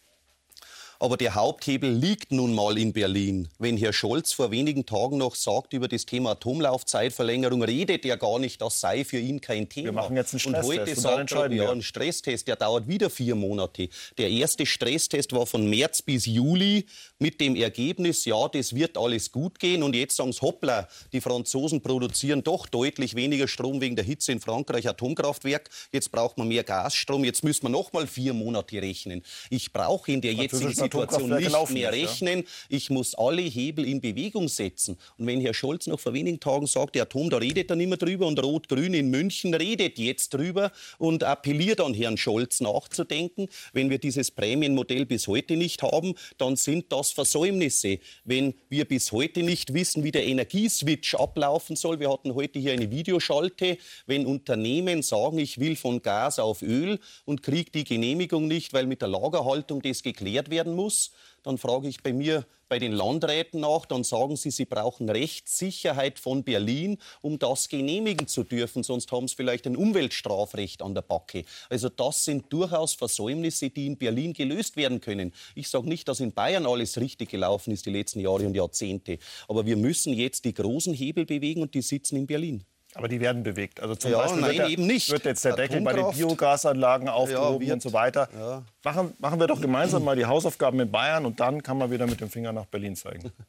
Aber der Haupthebel liegt nun mal in Berlin. Wenn Herr Scholz vor wenigen Tagen noch sagt über das Thema Atomlaufzeitverlängerung, redet er gar nicht, das sei für ihn kein Thema. Wir machen jetzt einen Und Stresstest heute und sagt er, ja, ein Stresstest, der dauert wieder vier Monate. Der erste Stresstest war von März bis Juli mit dem Ergebnis, ja, das wird alles gut gehen. Und jetzt sagen sie, hoppla, die Franzosen produzieren doch deutlich weniger Strom wegen der Hitze in Frankreich, Atomkraftwerk. Jetzt braucht man mehr Gasstrom. Jetzt müssen wir noch mal vier Monate rechnen. Ich brauche in der jetzigen Situation nicht mehr rechnen. Ich muss alle Hebel in Bewegung setzen. Und wenn Herr Scholz noch vor wenigen Tagen sagt, der Atom, da redet er nicht mehr drüber und Rot-Grün in München redet jetzt drüber und appelliert an Herrn Scholz nachzudenken. Wenn wir dieses Prämienmodell bis heute nicht haben, dann sind das Versäumnisse. Wenn wir bis heute nicht wissen, wie der Energieswitch ablaufen soll, wir hatten heute hier eine Videoschalte, wenn Unternehmen sagen, ich will von Gas auf Öl und kriege die Genehmigung nicht, weil mit der Lagerhaltung das geklärt werden muss, dann frage ich bei mir bei den Landräten nach, dann sagen sie, sie brauchen Rechtssicherheit von Berlin, um das genehmigen zu dürfen, sonst haben sie vielleicht ein Umweltstrafrecht an der Backe. Also das sind durchaus Versäumnisse, die in Berlin gelöst werden können. Ich sage nicht, dass in Bayern alles richtig gelaufen ist die letzten Jahre und Jahrzehnte, aber wir müssen jetzt die großen Hebel bewegen und die sitzen in Berlin. Aber die werden bewegt. Also zum Ja, Beispiel nein, wird, der, eben nicht. wird jetzt der Deckel bei den. Biogasanlagen aufgehoben wird. und so weiter. Ja. Machen, machen wir doch gemeinsam mal die Hausaufgaben in Bayern und dann kann man wieder mit dem Finger nach Berlin zeigen.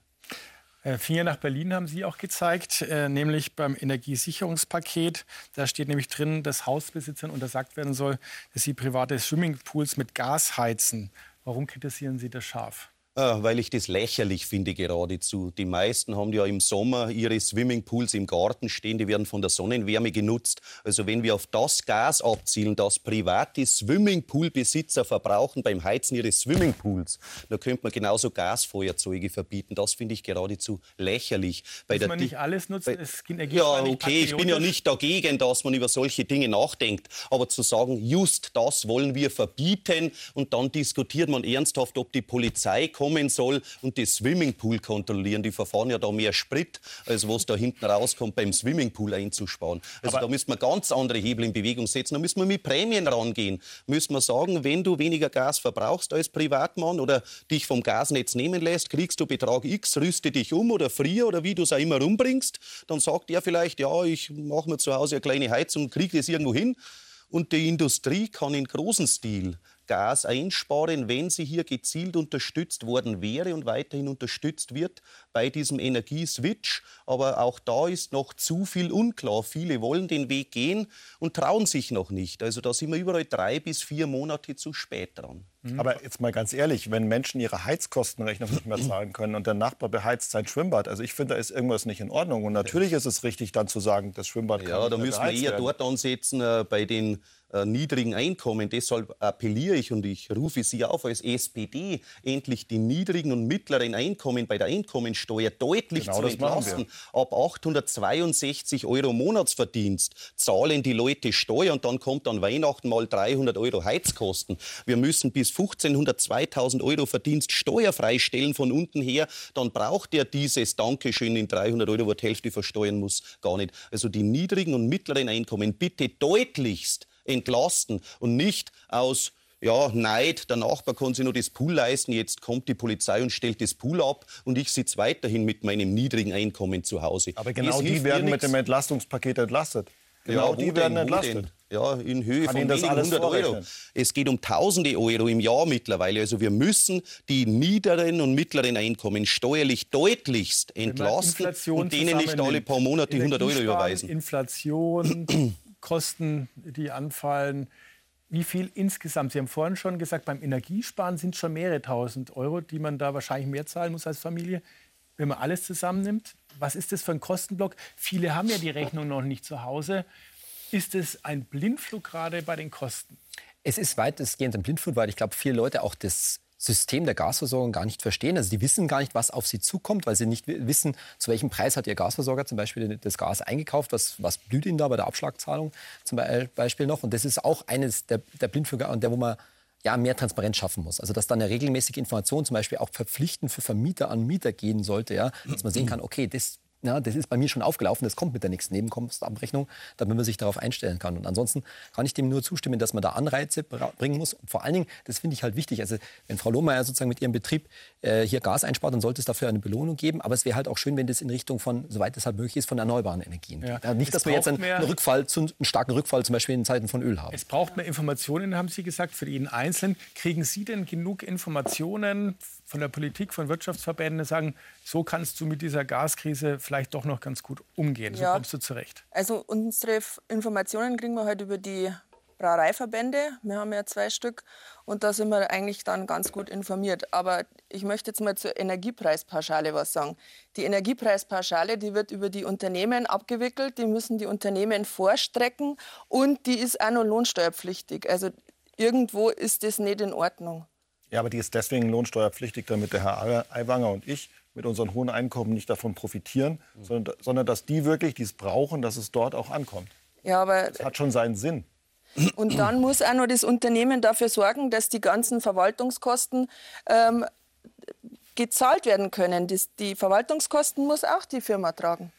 Äh, Finger nach Berlin haben Sie auch gezeigt, äh, nämlich beim Energiesicherungspaket. Da steht nämlich drin, dass Hausbesitzern untersagt werden soll, dass sie private Swimmingpools mit Gas heizen. Warum kritisieren Sie das scharf? Ah, Weil ich das lächerlich finde geradezu. Die meisten haben ja im Sommer ihre Swimmingpools im Garten stehen, die werden von der Sonnenwärme genutzt. Also wenn wir auf das Gas abzielen, das private Swimmingpoolbesitzer verbrauchen beim Heizen ihres Swimmingpools, dann könnte man genauso Gasfeuerzeuge verbieten. Das finde ich geradezu lächerlich. Bei Muss der man nicht alles nutzen? Es geht ja, okay, ich bin ja nicht dagegen, dass man über solche Dinge nachdenkt. Aber zu sagen, just das wollen wir verbieten und dann diskutiert man ernsthaft, ob die Polizei kommen soll und das Swimmingpool kontrollieren. Die verfahren ja da mehr Sprit, als was da hinten rauskommt, beim Swimmingpool einzusparen. Also da müssen wir ganz andere Hebel in Bewegung setzen. Da müssen wir mit Prämien rangehen. Müssen wir sagen, wenn du weniger Gas verbrauchst als Privatmann oder dich vom Gasnetz nehmen lässt, kriegst du Betrag X, rüste dich um oder frier oder wie du es auch immer rumbringst. Dann sagt er vielleicht, ja, ich mache mir zu Hause eine kleine Heizung kriege das irgendwo hin. Und die Industrie kann in großem Stil Gas einsparen, wenn sie hier gezielt unterstützt worden wäre und weiterhin unterstützt wird bei diesem Energieswitch. Aber auch da ist noch zu viel unklar. Viele wollen den Weg gehen und trauen sich noch nicht. Also da sind wir überall drei bis vier Monate zu spät dran. Mhm. Aber jetzt mal ganz ehrlich, wenn Menschen ihre Heizkostenrechnung nicht mehr zahlen können und der Nachbar beheizt sein Schwimmbad, also ich finde, da ist irgendwas nicht in Ordnung. Und natürlich ist es richtig, dann zu sagen, das Schwimmbad kann Ja, da müssen wir eher werden. dort ansetzen äh, bei den äh, niedrigen Einkommen. Deshalb appelliere ich und ich rufe Sie auf als SPD, endlich die niedrigen und mittleren Einkommen bei der Einkommensteuer deutlich Genau zu entlasten. Ab 862 Euro Monatsverdienst zahlen die Leute Steuer und dann kommt an Weihnachten mal 300 Euro Heizkosten. Wir müssen bis 1500, 2000 Euro Verdienst steuerfrei stellen von unten her. Dann braucht er dieses Dankeschön in 300 Euro, wo die Hälfte versteuern muss, gar nicht. Also die niedrigen und mittleren Einkommen bitte deutlichst entlasten und nicht aus ja, Neid, der Nachbar kann sich nur das Pool leisten, jetzt kommt die Polizei und stellt das Pool ab und ich sitze weiterhin mit meinem niedrigen Einkommen zu Hause. Aber genau die werden mit dem. Entlastungspaket entlastet. Genau Ja, die werden entlastet. denn? Ja, in Höhe Kann von das wenigen alles hundert Euro. vorrechnen? Es geht um tausende Euro im Jahr mittlerweile. Also wir müssen die niederen und mittleren Einkommen steuerlich deutlichst entlasten und denen nicht alle paar Monate 100 Euro überweisen. Inflation, Kosten, die anfallen. Wie viel insgesamt? Sie haben vorhin schon gesagt, beim Energiesparen sind schon mehrere tausend Euro, die man da wahrscheinlich mehr zahlen muss als Familie. Wenn man alles zusammennimmt, was ist das für ein Kostenblock? Viele haben ja die Rechnung noch nicht zu Hause. Ist es ein Blindflug gerade bei den Kosten? Es ist weitestgehend ein Blindflug, weil ich glaube, viele Leute auch das System der Gasversorgung gar nicht verstehen. Also die wissen gar nicht, was auf sie zukommt, weil sie nicht wi- wissen, zu welchem Preis hat ihr Gasversorger zum Beispiel das Gas eingekauft, was, was blüht ihnen da bei der Abschlagzahlung zum Be- Beispiel noch. Und das ist auch eines der, der Blindflüge, an der wo man ja, mehr Transparenz schaffen muss. Also dass dann eine regelmäßige Information zum Beispiel auch verpflichtend für Vermieter an Mieter gehen sollte, ja, dass man sehen kann, okay, das ja, das ist bei mir schon aufgelaufen, das kommt mit der nächsten Nebenkostenabrechnung, damit man sich darauf einstellen kann. Und ansonsten kann ich dem nur zustimmen, dass man da Anreize bringen muss. Und vor allen Dingen, das finde ich halt wichtig, also wenn Frau Lohmeier sozusagen mit ihrem Betrieb äh, hier Gas einspart, dann sollte es dafür eine Belohnung geben. Aber es wäre halt auch schön, wenn das in Richtung von, soweit es halt möglich ist, von erneuerbaren Energien geht. Ja, nicht, Es dass wir jetzt einen, mehr- Rückfall, einen starken Rückfall zum Beispiel in Zeiten von Öl haben. Es braucht mehr Informationen, haben Sie gesagt, für jeden Einzelnen. Kriegen Sie denn genug Informationen von der Politik, von Wirtschaftsverbänden, sagen, so kannst du mit dieser Gaskrise vielleicht doch noch ganz gut umgehen, so Ja. kommst du zurecht? Also unsere Informationen kriegen wir halt über die Brauereiverbände. Wir haben ja zwei Stück und da sind wir eigentlich dann ganz gut informiert. Aber ich möchte jetzt mal zur Energiepreispauschale was sagen. Die Energiepreispauschale, die wird über die Unternehmen abgewickelt, die müssen die Unternehmen vorstrecken und die ist auch noch lohnsteuerpflichtig. Also irgendwo ist das nicht in Ordnung. Ja, aber die ist deswegen lohnsteuerpflichtig, damit der Herr Aiwanger und ich mit unseren hohen Einkommen nicht davon profitieren, sondern, sondern dass die wirklich dies brauchen, dass es dort auch ankommt. Ja, aber Das hat schon seinen Sinn. Und dann muss auch noch das Unternehmen dafür sorgen, dass die ganzen Verwaltungskosten ähm, gezahlt werden können. Das, die Verwaltungskosten muss auch die Firma tragen.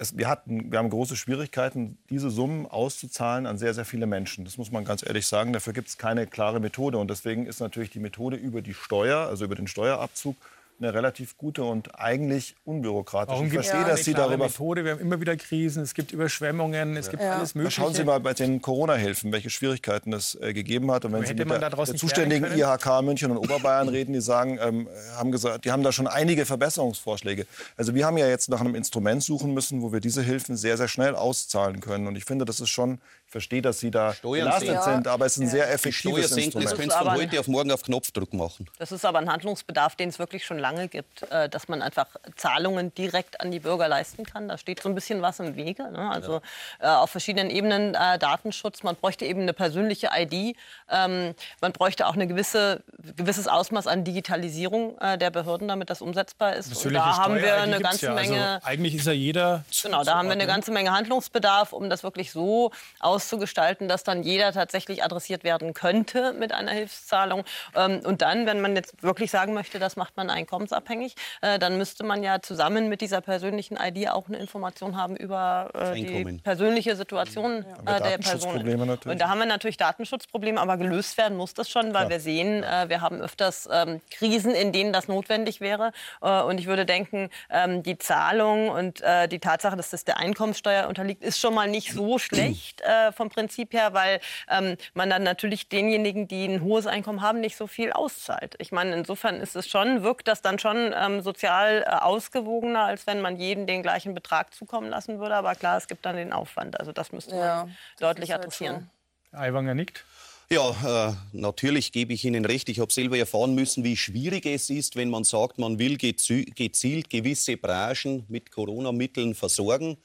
Es, wir, hatten, wir haben große Schwierigkeiten, diese Summen auszuzahlen an sehr, sehr viele Menschen. Das muss man ganz ehrlich sagen. Dafür gibt es keine klare Methode. Und deswegen ist natürlich die Methode über die Steuer, also über den Steuerabzug, eine relativ gute und eigentlich unbürokratische. Warum ich verstehe, eine dass Sie darüber Methode? Wir haben immer wieder Krisen, es gibt Überschwemmungen, es gibt alles Na, Mögliche. Schauen Sie mal bei den Corona-Hilfen, welche Schwierigkeiten es äh, gegeben hat. Und wenn Aber Sie mit der, der zuständigen? IHK München und Oberbayern reden, die sagen, ähm, haben gesagt, die haben da schon einige Verbesserungsvorschläge. Also wir haben ja jetzt nach einem Instrument suchen müssen, wo wir diese Hilfen sehr, sehr schnell auszahlen können. Und ich finde, das ist schon, verstehe, dass Sie da Steuern belastet sind, aber es ist ein sehr Die effektives senken, das Instrument. könntest du von heute auf morgen auf Knopfdruck machen. Das ist aber ein Handlungsbedarf, den es wirklich schon lange gibt, äh, dass man einfach Zahlungen direkt an die Bürger leisten kann. Da steht so ein bisschen was im Wege. Ne? Also äh, auf verschiedenen Ebenen äh, Datenschutz. Man bräuchte eben eine persönliche ID. Ähm, man bräuchte auch ein gewisse, gewisses Ausmaß an Digitalisierung äh, der Behörden, damit das umsetzbar ist. Und Persönliche da haben wir eine ganze ja. Menge. Also eigentlich ist ja jeder. Genau, da haben wir eine ganze Menge Handlungsbedarf, um das wirklich so auszugestalten, dass dann jeder tatsächlich adressiert werden könnte mit einer Hilfszahlung. Ähm, Und dann, wenn man jetzt wirklich sagen möchte, das macht man einkommensabhängig, äh, dann müsste man ja zusammen mit dieser persönlichen ID auch eine Information haben über äh, die persönliche Situation wir äh, der Person. Datenschutzprobleme natürlich. Und da haben wir natürlich Datenschutzprobleme, aber gelöst werden muss das schon, weil wir sehen, wir haben öfters ähm, Krisen, in denen das notwendig wäre. Und ich würde denken, ähm, die Zahlung und die Tatsache, dass das der Einkommensteuer unterliegt, ist schon mal nicht so schlecht, äh, vom Prinzip her, weil ähm, man dann natürlich denjenigen, die ein hohes Einkommen haben, nicht so viel auszahlt. Ich meine, insofern ist es schon, wirkt das dann schon ähm, sozial äh, ausgewogener, als wenn man jedem den gleichen Betrag zukommen lassen würde. Aber klar, es gibt dann den Aufwand. Also das müsste Ja, man deutlich halt adressieren. Herr Aiwanger nickt. Ja, äh, natürlich gebe ich Ihnen recht. Ich habe selber erfahren müssen, wie schwierig es ist, wenn man sagt, man will gezielt gewisse Branchen mit Corona-Mitteln versorgen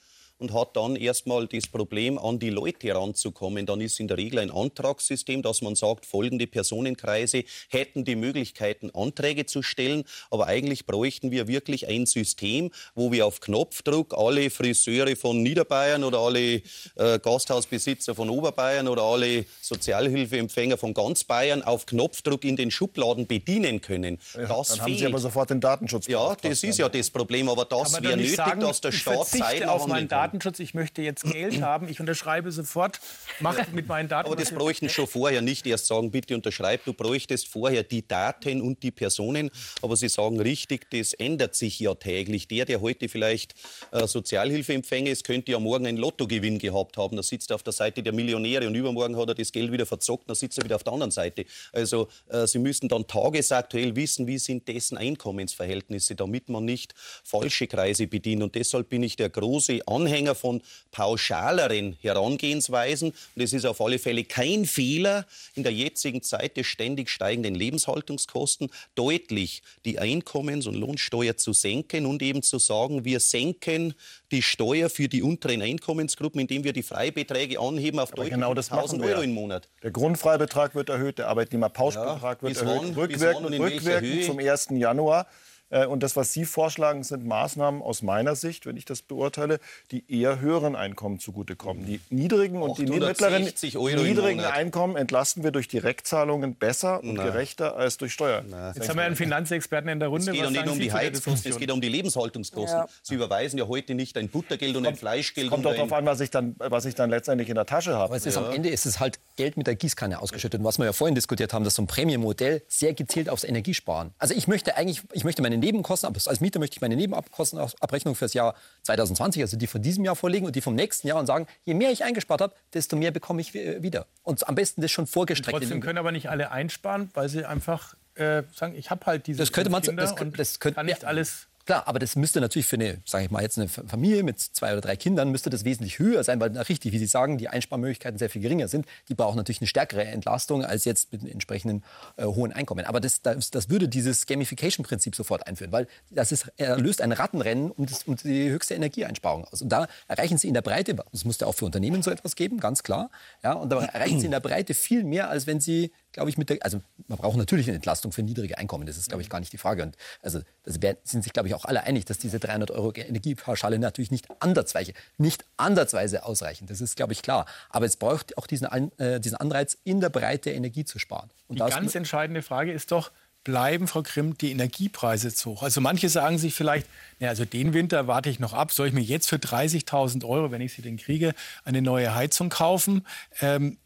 und hat dann erstmal das Problem, an die Leute heranzukommen. Dann ist in der Regel ein Antragssystem, dass man sagt, folgende Personenkreise hätten die Möglichkeiten, Anträge zu stellen. Aber eigentlich bräuchten wir wirklich ein System, wo wir auf Knopfdruck alle Friseure von Niederbayern oder alle äh, Gasthausbesitzer von Oberbayern oder alle Sozialhilfeempfänger von ganz Bayern auf Knopfdruck in den Schubladen bedienen können. Ja, das dann fehlt. haben Sie aber sofort den Datenschutz. ja, das ist ja das Problem, aber das wäre nötig, sagen, dass der Staat zeitnah auf meinen kann. Datenschutz, ich möchte jetzt Geld haben, ich unterschreibe sofort, macht mit meinen Daten. Aber das bräuchten schon vorher, nicht erst sagen, bitte unterschreib. Du bräuchtest vorher die Daten und die Personen. Aber Sie sagen richtig, das ändert sich ja täglich. Der, der heute vielleicht äh, Sozialhilfeempfänger ist, könnte ja morgen einen Lottogewinn gehabt haben. Da sitzt er auf der Seite der Millionäre und übermorgen hat er das Geld wieder verzockt, dann sitzt er wieder auf der anderen Seite. Also äh, Sie müssten dann tagesaktuell wissen, wie sind dessen Einkommensverhältnisse, damit man nicht falsche Kreise bedient. Und deshalb bin ich der große Anhänger von pauschaleren Herangehensweisen. Und es ist auf alle Fälle kein Fehler, in der jetzigen Zeit der ständig steigenden Lebenshaltungskosten deutlich die Einkommens- und Lohnsteuer zu senken und eben zu sagen, wir senken die Steuer für die unteren Einkommensgruppen, indem wir die Freibeträge anheben auf deutlich genau das 1000 machen wir. Euro im Monat. Der Grundfreibetrag wird erhöht, der Arbeitnehmerpauschbetrag Ja, wird erhöht, wann? Rückwirkend, rückwirkend zum 1. Januar. Äh, Und das, was Sie vorschlagen, sind Maßnahmen aus meiner Sicht, wenn ich das beurteile, die eher höheren Einkommen zugekommen. Die niedrigen und die mittleren 860 Euro im niedrigen. Einkommen entlasten wir durch Direktzahlungen besser und Na. gerechter als durch Steuern. Jetzt haben wir einen Finanzexperten in der Runde. Es geht Was ja nicht um die Heizkosten, es geht um die Lebenshaltungskosten. Ja. Sie überweisen ja heute nicht ein Buttergeld und ein Fleischgeld. Kommt doch darauf an, was ich, dann, was ich dann letztendlich in der Tasche habe. Aber es ist am Ende ist es halt Geld mit der Gießkanne ausgeschüttet. Und was wir ja vorhin diskutiert haben, dass so ein Prämienmodell sehr gezielt aufs Energiesparen. Also ich möchte eigentlich, ich möchte meine Nebenkosten, aber als Mieter möchte ich meine Nebenkostenabrechnung fürs Jahr 2020, also die von diesem Jahr vorlegen und die vom nächsten Jahr und sagen, je mehr ich eingespart habe, desto mehr bekomme ich wi- wieder. Und am besten das schon vorgestreckt. Trotzdem können aber nicht alle einsparen, weil sie einfach äh, sagen, ich habe halt diese Das könnte man- Kinder das und das könnte- kann nicht ja. alles Klar, aber das müsste natürlich für eine, sage ich mal, jetzt eine Familie mit zwei oder drei Kindern müsste das wesentlich höher sein, weil richtig, wie Sie sagen, die Einsparmöglichkeiten sehr viel geringer sind. Die brauchen natürlich eine stärkere Entlastung als jetzt mit entsprechenden äh, hohen Einkommen. Aber das, das, das würde dieses Gamification-Prinzip sofort einführen, weil das ist, er löst ein Rattenrennen um, das, um die höchste Energieeinsparung aus. Und da erreichen Sie in der Breite, das muss ja auch für Unternehmen so etwas geben, ganz klar. Ja, und da erreichen Sie in der Breite viel mehr, als wenn Sie glaube ich, mit der, also man braucht natürlich eine Entlastung für niedrige Einkommen, das ist, glaube ich, gar nicht die Frage. Und also das sind sich, glaube ich, auch alle einig, dass diese 300 Euro Energiepauschale natürlich nicht ansatzweise, nicht ansatzweise ausreichen. Das ist, glaube ich, klar. Aber es braucht auch diesen, äh, diesen Anreiz, in der Breite Energie zu sparen. Und Die ganz entscheidende Frage ist doch, bleiben, Frau Grimm, die Energiepreise zu hoch? Also manche sagen sich vielleicht, ja, also den Winter warte ich noch ab, soll ich mir jetzt für 30.000 Euro, wenn ich sie denn kriege, eine neue Heizung kaufen? Ähm,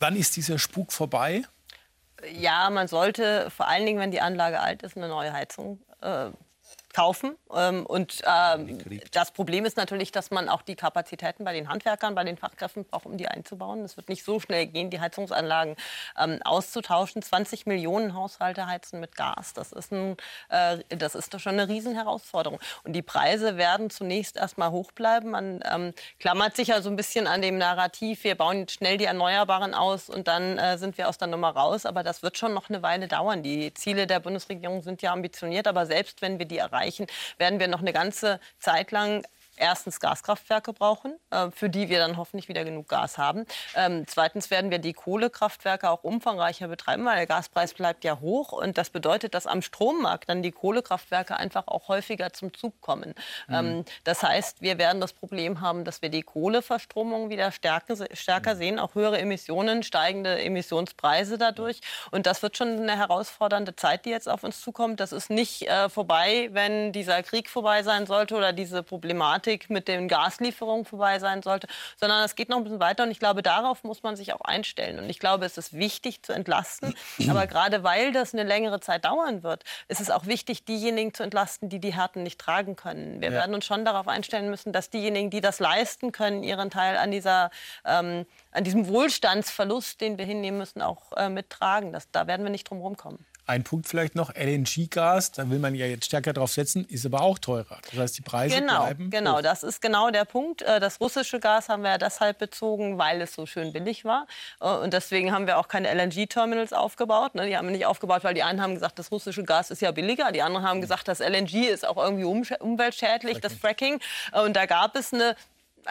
wann ist dieser Spuk vorbei? Ja, man sollte vor allen Dingen, wenn die Anlage alt ist, eine neue Heizung äh, kaufen. Ähm, und ähm, das Problem ist natürlich, dass man auch die Kapazitäten bei den Handwerkern, bei den Fachkräften braucht, um die einzubauen. Es wird nicht so schnell gehen, die Heizungsanlagen ähm, auszutauschen. 20 Millionen Haushalte heizen mit Gas. Das ist, ein, äh, das ist doch schon eine Riesenherausforderung. Und die Preise werden zunächst erstmal hoch bleiben. Man ähm, klammert sich ja so ein bisschen an dem Narrativ, wir bauen schnell die Erneuerbaren aus und dann äh, sind wir aus der Nummer raus. Aber das wird schon noch eine Weile dauern. Die Ziele der Bundesregierung sind ja ambitioniert, aber selbst wenn wir die erreichen, werden wir noch eine ganze Zeit lang erstens Gaskraftwerke brauchen, äh, für die wir dann hoffentlich wieder genug Gas haben. Ähm, zweitens werden wir die Kohlekraftwerke auch umfangreicher betreiben, weil der Gaspreis bleibt ja hoch. Und das bedeutet, dass am Strommarkt dann die Kohlekraftwerke einfach auch häufiger zum Zug kommen. Ähm, das heißt, wir werden das Problem haben, dass wir die Kohleverstromung wieder stärker, stärker sehen, auch höhere Emissionen, steigende Emissionspreise dadurch. Und das wird schon eine herausfordernde Zeit, die jetzt auf uns zukommt. Das ist nicht äh, vorbei, wenn dieser Krieg vorbei sein sollte oder diese Problematik Thematik mit den Gaslieferungen vorbei sein sollte, sondern es geht noch ein bisschen weiter. Und ich glaube, darauf muss man sich auch einstellen. Und ich glaube, es ist wichtig zu entlasten. Aber gerade weil das eine längere Zeit dauern wird, ist es auch wichtig, diejenigen zu entlasten, die die Härten nicht tragen können. Wir ja. werden uns schon darauf einstellen müssen, dass diejenigen, die das leisten können, ihren Teil an, dieser, ähm, an diesem Wohlstandsverlust, den wir hinnehmen müssen, auch äh, mittragen. Das, da werden wir nicht drum herum kommen. Ein Punkt vielleicht noch, LNG-Gas, da will man ja jetzt stärker drauf setzen, ist aber auch teurer. Das heißt, die Preise genau, bleiben Genau, hoch. das ist genau der Punkt. Äh, das russische Gas haben wir ja deshalb bezogen, weil es so schön billig war. Äh, und deswegen haben wir auch keine LNG-Terminals aufgebaut. Ne? Die haben wir nicht aufgebaut, weil die einen haben gesagt, das russische Gas ist ja billiger. Die anderen haben gesagt, das LNG ist auch irgendwie umweltschädlich, das Fracking. Äh, und da gab es eine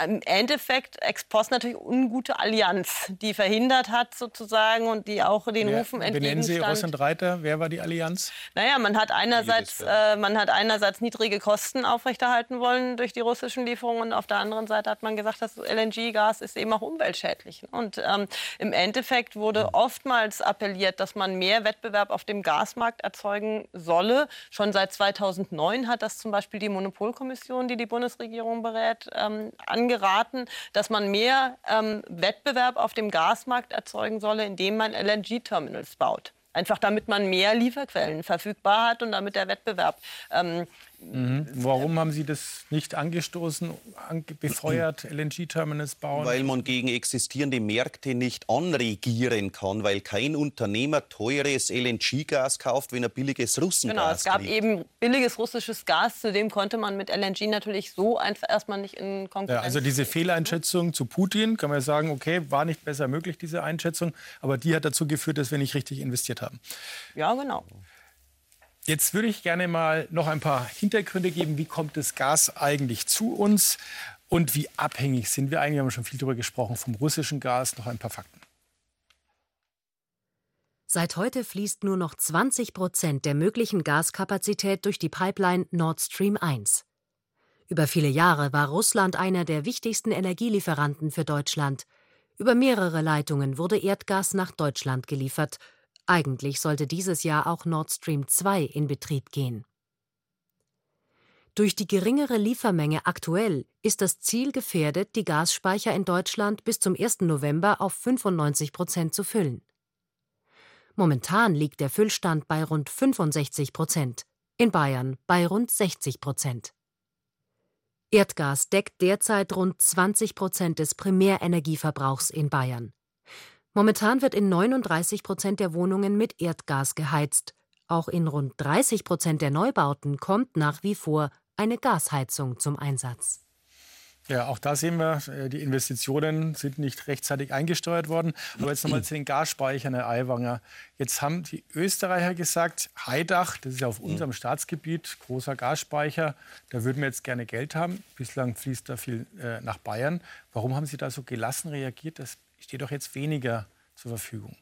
im Endeffekt ex post natürlich ungute Allianz, die verhindert hat sozusagen und die auch den wer, Rufen entgegenstand. Benennen Sie Russland Reiter, wer war die Allianz? Naja, man hat einerseits, äh, man hat einerseits niedrige Kosten aufrechterhalten wollen durch die russischen Lieferungen und auf der anderen Seite hat man gesagt, das LNG-Gas ist eben auch umweltschädlich. Und ähm, im Endeffekt wurde oftmals appelliert, dass man mehr Wettbewerb auf dem Gasmarkt erzeugen solle. Schon seit 2009 hat das zum Beispiel die Monopolkommission, die die Bundesregierung berät, ähm, angeraten, dass man mehr ähm, Wettbewerb auf dem Gasmarkt erzeugen solle, indem man LNG-Terminals baut. Einfach damit man mehr Lieferquellen verfügbar hat und damit der Wettbewerb ähm, Mhm. Warum haben Sie das nicht angestoßen, befeuert, LNG-Terminals bauen? Weil man gegen existierende Märkte nicht anregieren kann, weil kein Unternehmer teures LNG-Gas kauft, wenn er billiges Russengas Genau, es gab kriegt. eben billiges russisches Gas, zu dem konnte man mit LNG natürlich so einfach erstmal nicht in Konkurrenz. Ja, also diese Fehleinschätzung zu Putin, kann man sagen, okay, war nicht besser möglich, diese Einschätzung, aber die hat dazu geführt, dass wir nicht richtig investiert haben. Ja, genau. Jetzt würde ich gerne mal noch ein paar Hintergründe geben. Wie kommt das Gas eigentlich zu uns? Und wie abhängig sind wir eigentlich? Wir haben schon viel darüber gesprochen, vom russischen Gas. Noch ein paar Fakten. Seit heute fließt nur noch 20 Prozent der möglichen Gaskapazität durch die Pipeline Nord Stream 1. Über viele Jahre war Russland einer der wichtigsten Energielieferanten für Deutschland. Über mehrere Leitungen wurde Erdgas nach Deutschland geliefert eigentlich sollte dieses Jahr auch Nord Stream 2 in Betrieb gehen. Durch die geringere Liefermenge aktuell ist das Ziel gefährdet, die Gasspeicher in Deutschland bis zum 1. November auf 95 Prozent zu füllen. Momentan liegt der Füllstand bei rund 65 Prozent, in Bayern bei rund 60 Prozent. Erdgas deckt derzeit rund 20 Prozent des Primärenergieverbrauchs in Bayern. Momentan wird in 39 Prozent der Wohnungen mit Erdgas geheizt. Auch in rund 30 Prozent der Neubauten kommt nach wie vor eine Gasheizung zum Einsatz. Ja, auch da sehen wir, äh, die Investitionen sind nicht rechtzeitig eingesteuert worden. Aber jetzt nochmal zu den Gasspeichern, Herr Aiwanger. Jetzt haben die Österreicher gesagt, Heidach, das ist ja auf unserem Staatsgebiet, großer Gasspeicher, da würden wir jetzt gerne Geld haben. Bislang fließt da viel äh, nach Bayern. Warum haben Sie da so gelassen reagiert? Das steht doch jetzt weniger zur Verfügung.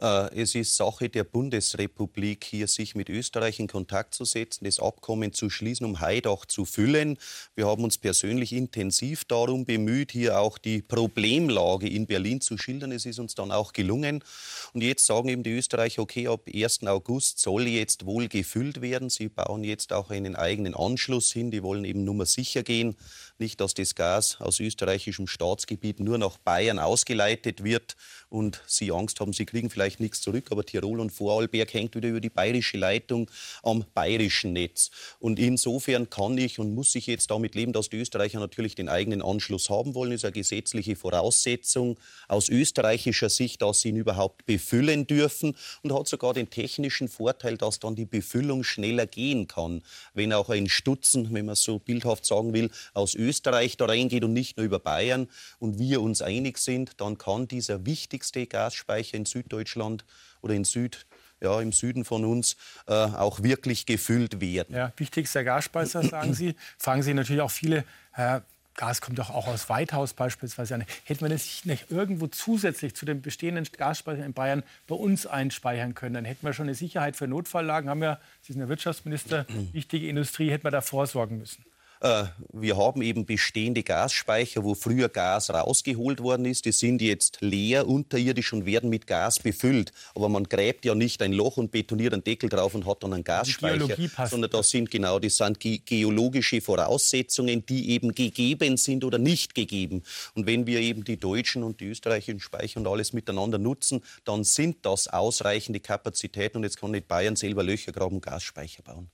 Äh, es ist Sache der Bundesrepublik, hier sich mit Österreich in Kontakt zu setzen, das Abkommen zu schließen, um Heidach zu füllen. Wir haben uns persönlich intensiv darum bemüht, hier auch die Problemlage in Berlin zu schildern. Es ist uns dann auch gelungen. Und jetzt sagen eben die Österreicher, okay, ab 1. August soll jetzt wohl gefüllt werden. Sie bauen jetzt auch einen eigenen Anschluss hin. Die wollen eben nur mal sicher gehen, nicht, dass das Gas aus österreichischem Staatsgebiet nur nach Bayern ausgeleitet wird und Sie Angst haben, Sie kriegen vielleicht nichts zurück, aber Tirol und Vorarlberg hängt wieder über die bayerische Leitung am bayerischen Netz. Und insofern kann ich und muss ich jetzt damit leben, dass die Österreicher natürlich den eigenen Anschluss haben wollen. Das ist eine gesetzliche Voraussetzung aus österreichischer Sicht, dass sie ihn überhaupt befüllen dürfen und hat sogar den technischen Vorteil, dass dann die Befüllung schneller gehen kann. Wenn auch ein Stutzen, wenn man so bildhaft sagen will, aus Österreich da reingeht und nicht nur über Bayern und wir uns einig sind, dann kann dieser wichtigste Gasspeicher in Süddeutschland oder in Süd, ja, im Süden von uns äh, auch wirklich gefüllt werden. Ja, wichtigster Gasspeicher, sagen Sie. Fragen Sie natürlich auch viele, äh, Gas kommt doch auch aus Weithaus beispielsweise an. Hätten wir das nicht irgendwo zusätzlich zu den bestehenden Gasspeichern in Bayern bei uns einspeichern können, dann hätten wir schon eine Sicherheit für Notfalllagen. Haben wir, Sie sind der Wirtschaftsminister, wichtige Industrie, hätten wir da vorsorgen müssen. Äh, wir haben eben bestehende Gasspeicher, wo früher Gas rausgeholt worden ist. Die sind jetzt leer unterirdisch und werden mit Gas befüllt. Aber man gräbt ja nicht ein Loch und betoniert einen Deckel drauf und hat dann einen Gasspeicher, sondern das sind genau, das sind ge geologische Voraussetzungen, die eben gegeben sind oder nicht gegeben. Und wenn wir eben die deutschen und die österreichischen Speicher und alles miteinander nutzen, dann sind das ausreichende Kapazitäten und jetzt kann nicht Bayern selber Löcher graben und Gasspeicher bauen.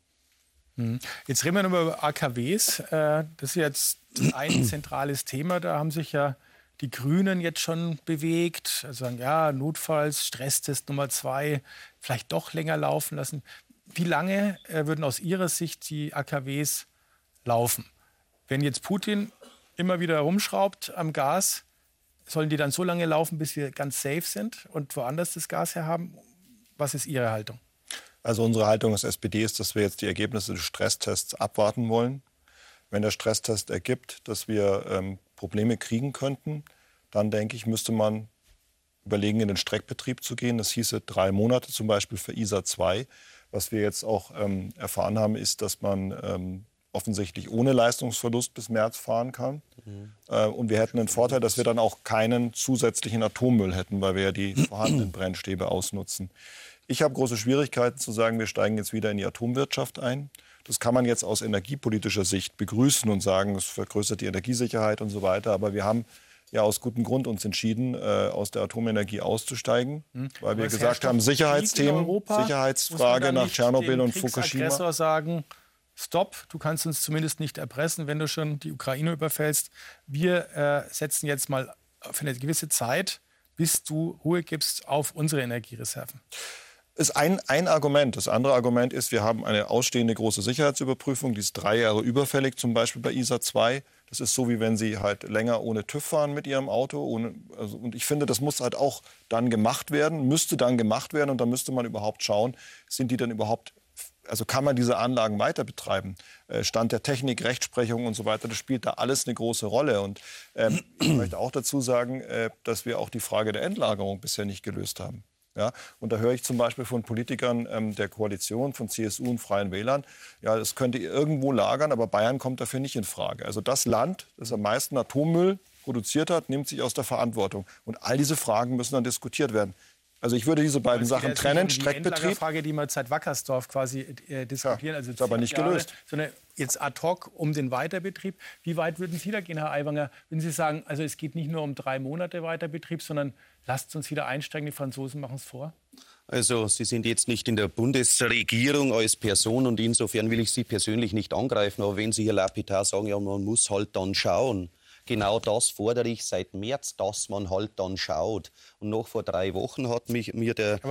Hm. Jetzt reden wir nochmal über AKWs. Äh, das ist jetzt ein zentrales Thema. Da haben sich ja die Grünen jetzt schon bewegt. Also sagen, ja, notfalls, Stresstest Nummer zwei, vielleicht doch länger laufen lassen. Wie lange äh, würden aus Ihrer Sicht die AKWs laufen? Wenn jetzt Putin immer wieder rumschraubt am Gas, sollen die dann so lange laufen, bis wir ganz safe sind und woanders das Gas herhaben? Was ist Ihre Haltung? Also unsere Haltung als SPD ist, dass wir jetzt die Ergebnisse des Stresstests abwarten wollen. Wenn der Stresstest ergibt, dass wir ähm, Probleme kriegen könnten, dann denke ich, müsste man überlegen, in den Streckbetrieb zu gehen. Das hieße drei Monate zum Beispiel für ISA 2. Was wir jetzt auch ähm, erfahren haben, ist, dass man ähm, offensichtlich ohne Leistungsverlust bis März fahren kann. Mhm. Äh, und wir hätten den Vorteil, dass wir dann auch keinen zusätzlichen Atommüll hätten, weil wir ja die vorhandenen Brennstäbe ausnutzen. Ich habe große Schwierigkeiten zu sagen, wir steigen jetzt wieder in die Atomwirtschaft ein. Das kann man jetzt aus energiepolitischer Sicht begrüßen und sagen, es vergrößert die Energiesicherheit und so weiter. Aber wir haben ja aus gutem Grund uns entschieden, äh, aus der Atomenergie auszusteigen, hm. weil wir gesagt haben, Sicherheitsthemen, Sicherheitsfrage nach Tschernobyl und Fukushima. sagen, stopp, du kannst uns zumindest nicht erpressen, wenn du schon die Ukraine überfällst. Wir äh, setzen jetzt mal für eine gewisse Zeit, bis du Ruhe gibst auf unsere Energiereserven ist ein, ein Argument. Das andere Argument ist, wir haben eine ausstehende große Sicherheitsüberprüfung, die ist drei Jahre überfällig, zum Beispiel bei ISA 2. Das ist so, wie wenn Sie halt länger ohne TÜV fahren mit Ihrem Auto. Ohne, also, und ich finde, das muss halt auch dann gemacht werden, müsste dann gemacht werden. Und dann müsste man überhaupt schauen, sind die dann überhaupt, also kann man diese Anlagen weiter betreiben? Äh, Stand der Technik, Rechtsprechung und so weiter, das spielt da alles eine große Rolle. Und ähm, ich möchte auch dazu sagen, äh, dass wir auch die Frage der Endlagerung bisher nicht gelöst haben. Ja, und da höre ich zum Beispiel von Politikern ähm, der Koalition, von CSU und Freien Wählern, ja, das könnte irgendwo lagern, aber Bayern kommt dafür nicht in Frage. Also das Land, das am meisten Atommüll produziert hat, nimmt sich aus der Verantwortung. Und all diese Fragen müssen dann diskutiert werden. Also ich würde diese beiden Sachen trennen, Streckbetrieb. Die Frage, die wir seit Wackersdorf quasi äh, diskutieren, ja, also ist aber nicht Jahre, gelöst. Sondern jetzt ad hoc um den Weiterbetrieb. Wie weit würden Sie da gehen, Herr Aiwanger, wenn Sie sagen, also es geht nicht nur um drei Monate Weiterbetrieb, sondern lasst uns wieder einsteigen, die Franzosen machen es vor? Also Sie sind jetzt nicht in der Bundesregierung als Person und insofern will ich Sie persönlich nicht angreifen. Aber wenn Sie hier lapidar sagen, ja, man muss halt dann schauen, genau das fordere ich seit März, dass man halt dann schaut. Noch vor drei Wochen hat mich, mir der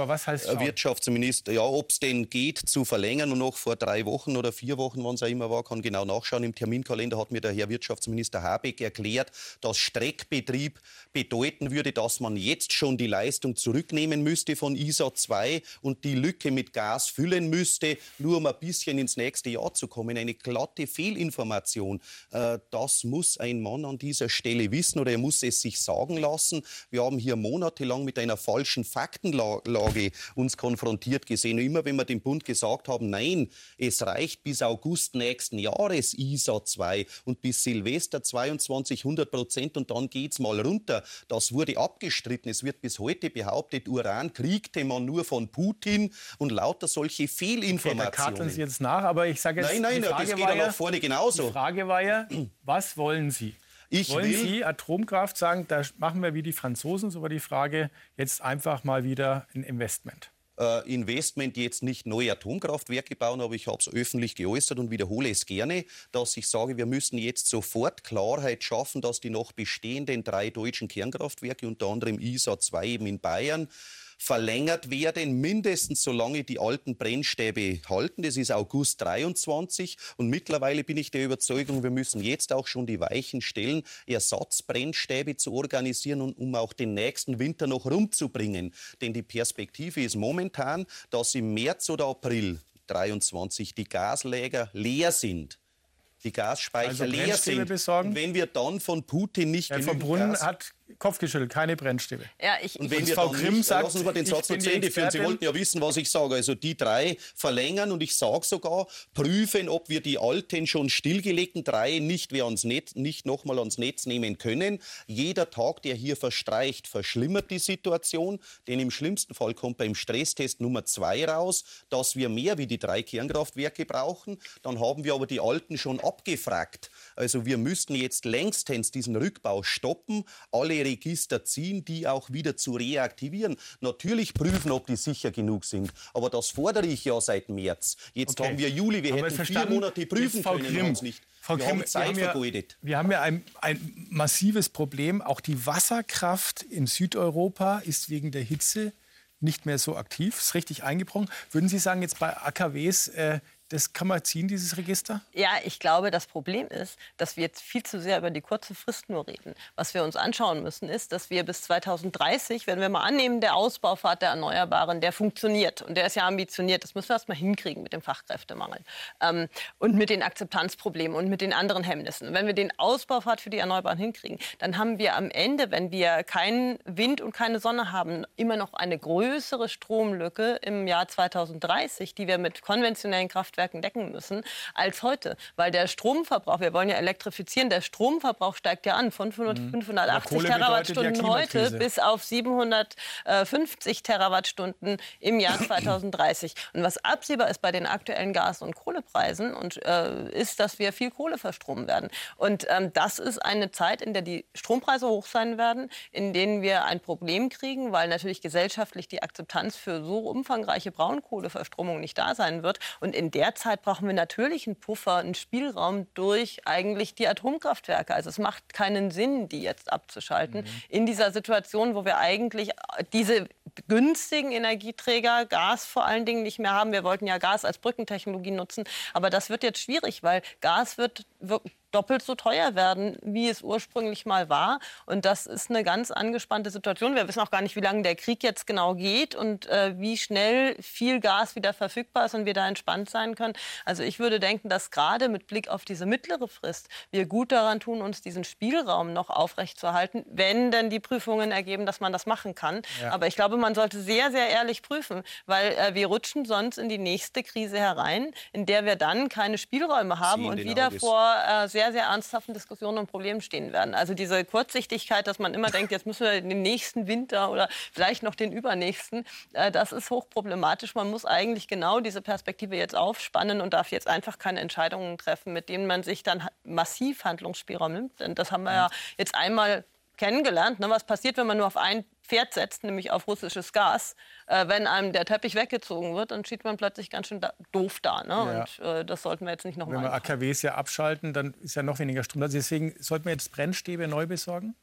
Wirtschaftsminister, ja, ob es denn geht, zu verlängern. Und noch vor drei Wochen oder vier Wochen, wann es auch immer war, kann genau nachschauen. Im Terminkalender hat mir der Herr Wirtschaftsminister Habeck erklärt, dass Streckbetrieb bedeuten würde, dass man jetzt schon die Leistung zurücknehmen müsste von ISA 2 und die Lücke mit Gas füllen müsste, nur um ein bisschen ins nächste Jahr zu kommen. Eine glatte Fehlinformation. Äh, das muss ein Mann an dieser Stelle wissen oder er muss es sich sagen lassen. Wir haben hier monatelang mit einer falschen Faktenlage uns konfrontiert gesehen. Immer wenn wir dem Bund gesagt haben, nein, es reicht bis August nächsten Jahres ISA 2 und bis Silvester 22 100 Prozent und dann geht es mal runter. Das wurde abgestritten. Es wird bis heute behauptet, Uran kriegte man nur von Putin und lauter solche Fehlinformationen. Okay, da karten Sie jetzt nach, aber ich sage jetzt, nein, nein, die Frage das geht ja nach vorne genauso. Die Frage war ja, was wollen Sie? Ich Wollen will Sie Atomkraft sagen, da machen wir wie die Franzosen, so war die Frage, jetzt einfach mal wieder ein Investment? Äh, Investment jetzt nicht neue Atomkraftwerke bauen, aber ich habe es öffentlich geäußert und wiederhole es gerne, dass ich sage, wir müssen jetzt sofort Klarheit schaffen, dass die noch bestehenden drei deutschen Kernkraftwerke, unter anderem ISA 2 eben in Bayern, verlängert werden, mindestens solange die alten Brennstäbe halten. Das ist August 23 und mittlerweile bin ich der Überzeugung, wir müssen jetzt auch schon die Weichen stellen, Ersatzbrennstäbe zu organisieren und um auch den nächsten Winter noch rumzubringen. Denn die Perspektive ist momentan, dass im März oder April 23 die Gasläger leer sind die Gasspeicher also leer sind. Besorgen. Wenn wir dann von Putin nicht von Brunnen Gas hat Kopfgeschüttelt, keine Brennstäbe. Ja, ich, Und wenn Und wir Frau Grimm nicht, sagt, lassen Sie mal den ich Satz bin noch die zu Ende führen. Sie wollten ja wissen, was ich sage. Also die drei verlängern und ich sage sogar, prüfen, ob wir die alten, schon stillgelegten drei nicht, mehr ans Netz, nicht nochmal ans Netz nehmen können. Jeder Tag, der hier verstreicht, verschlimmert die Situation. Denn im schlimmsten Fall kommt beim Stresstest Nummer zwei raus, dass wir mehr wie die drei Kernkraftwerke brauchen. Dann haben wir aber die alten schon abgefragt. Also wir müssten jetzt längstens diesen Rückbau stoppen, alle Register ziehen, die auch wieder zu reaktivieren. Natürlich prüfen, ob die sicher genug sind. Aber das fordere ich ja seit März. Jetzt Okay. haben wir Juli, wir Haben hätten vier verstanden? Monate prüfen Frau können, Grimm, nicht. Frau wir Grimm, haben Zeit wir vergeudet. Wir haben ja ein, ein massives Problem. Auch die Wasserkraft in Südeuropa ist wegen der Hitze nicht mehr so aktiv, ist richtig eingebrochen. Würden Sie sagen, jetzt bei AKWs, äh, das kann man ziehen, dieses Register? Ja, ich glaube, das Problem ist, dass wir jetzt viel zu sehr über die kurze Frist nur reden. Was wir uns anschauen müssen, ist, dass wir bis 2030, wenn wir mal annehmen, der Ausbaufahrt der Erneuerbaren, der funktioniert und der ist ja ambitioniert, das müssen wir erst mal hinkriegen mit dem Fachkräftemangel ähm, und mit den Akzeptanzproblemen und mit den anderen Hemmnissen. Wenn wir den Ausbaufahrt für die Erneuerbaren hinkriegen, dann haben wir am Ende, wenn wir keinen Wind und keine Sonne haben, immer noch eine größere Stromlücke im Jahr 2030, die wir mit konventionellen Kraftwerken decken müssen, als heute. Weil der Stromverbrauch, wir wollen ja elektrifizieren, der Stromverbrauch steigt ja an von 500, Mhm. 580 Kohle bedeutet ja Terawattstunden heute bis auf 750 Terawattstunden im Jahr 2030. Und was absehbar ist bei den aktuellen Gas- und Kohlepreisen, und, äh, ist, dass wir viel Kohle verstromen werden. Und ähm, das ist eine Zeit, in der die Strompreise hoch sein werden, in denen wir ein Problem kriegen, weil natürlich gesellschaftlich die Akzeptanz für so umfangreiche Braunkohleverstromung nicht da sein wird. Und in der Zeit brauchen wir natürlich einen Puffer, einen Spielraum durch eigentlich die Atomkraftwerke. Also es macht keinen Sinn, die jetzt abzuschalten in dieser Situation, wo wir eigentlich diese günstigen Energieträger, Gas vor allen Dingen nicht mehr haben. Wir wollten ja Gas als Brückentechnologie nutzen, aber das wird jetzt schwierig, weil Gas wird wir- doppelt so teuer werden, wie es ursprünglich mal war. Und das ist eine ganz angespannte Situation. Wir wissen auch gar nicht, wie lange der Krieg jetzt genau geht und äh, wie schnell viel Gas wieder verfügbar ist und wir da entspannt sein können. Also ich würde denken, dass gerade mit Blick auf diese mittlere Frist wir gut daran tun, uns diesen Spielraum noch aufrechtzuerhalten, wenn denn die Prüfungen ergeben, dass man das machen kann. Ja. Aber ich glaube, man sollte sehr, sehr ehrlich prüfen, weil äh, wir rutschen sonst in die nächste Krise herein, in der wir dann keine Spielräume haben und wieder Auges. vor äh, sehr, sehr ernsthaften Diskussionen und Problemen stehen werden. Also diese Kurzsichtigkeit, dass man immer denkt, jetzt müssen wir den nächsten Winter oder vielleicht noch den übernächsten, äh, das ist hochproblematisch. Man muss eigentlich genau diese Perspektive jetzt aufspannen und darf jetzt einfach keine Entscheidungen treffen, mit denen man sich dann massiv Handlungsspielraum nimmt. Denn das haben wir ja jetzt einmal kennengelernt. Ne? Was passiert, wenn man nur auf ein Pferd setzt, nämlich auf russisches Gas? Äh, wenn einem der Teppich weggezogen wird, dann steht man plötzlich ganz schön da, doof da. Ne? Ja. Und äh, das sollten wir jetzt nicht Wenn nochmal wir AKWs ja abschalten, dann ist ja noch weniger Strom. Also deswegen sollten wir jetzt Brennstäbe neu besorgen?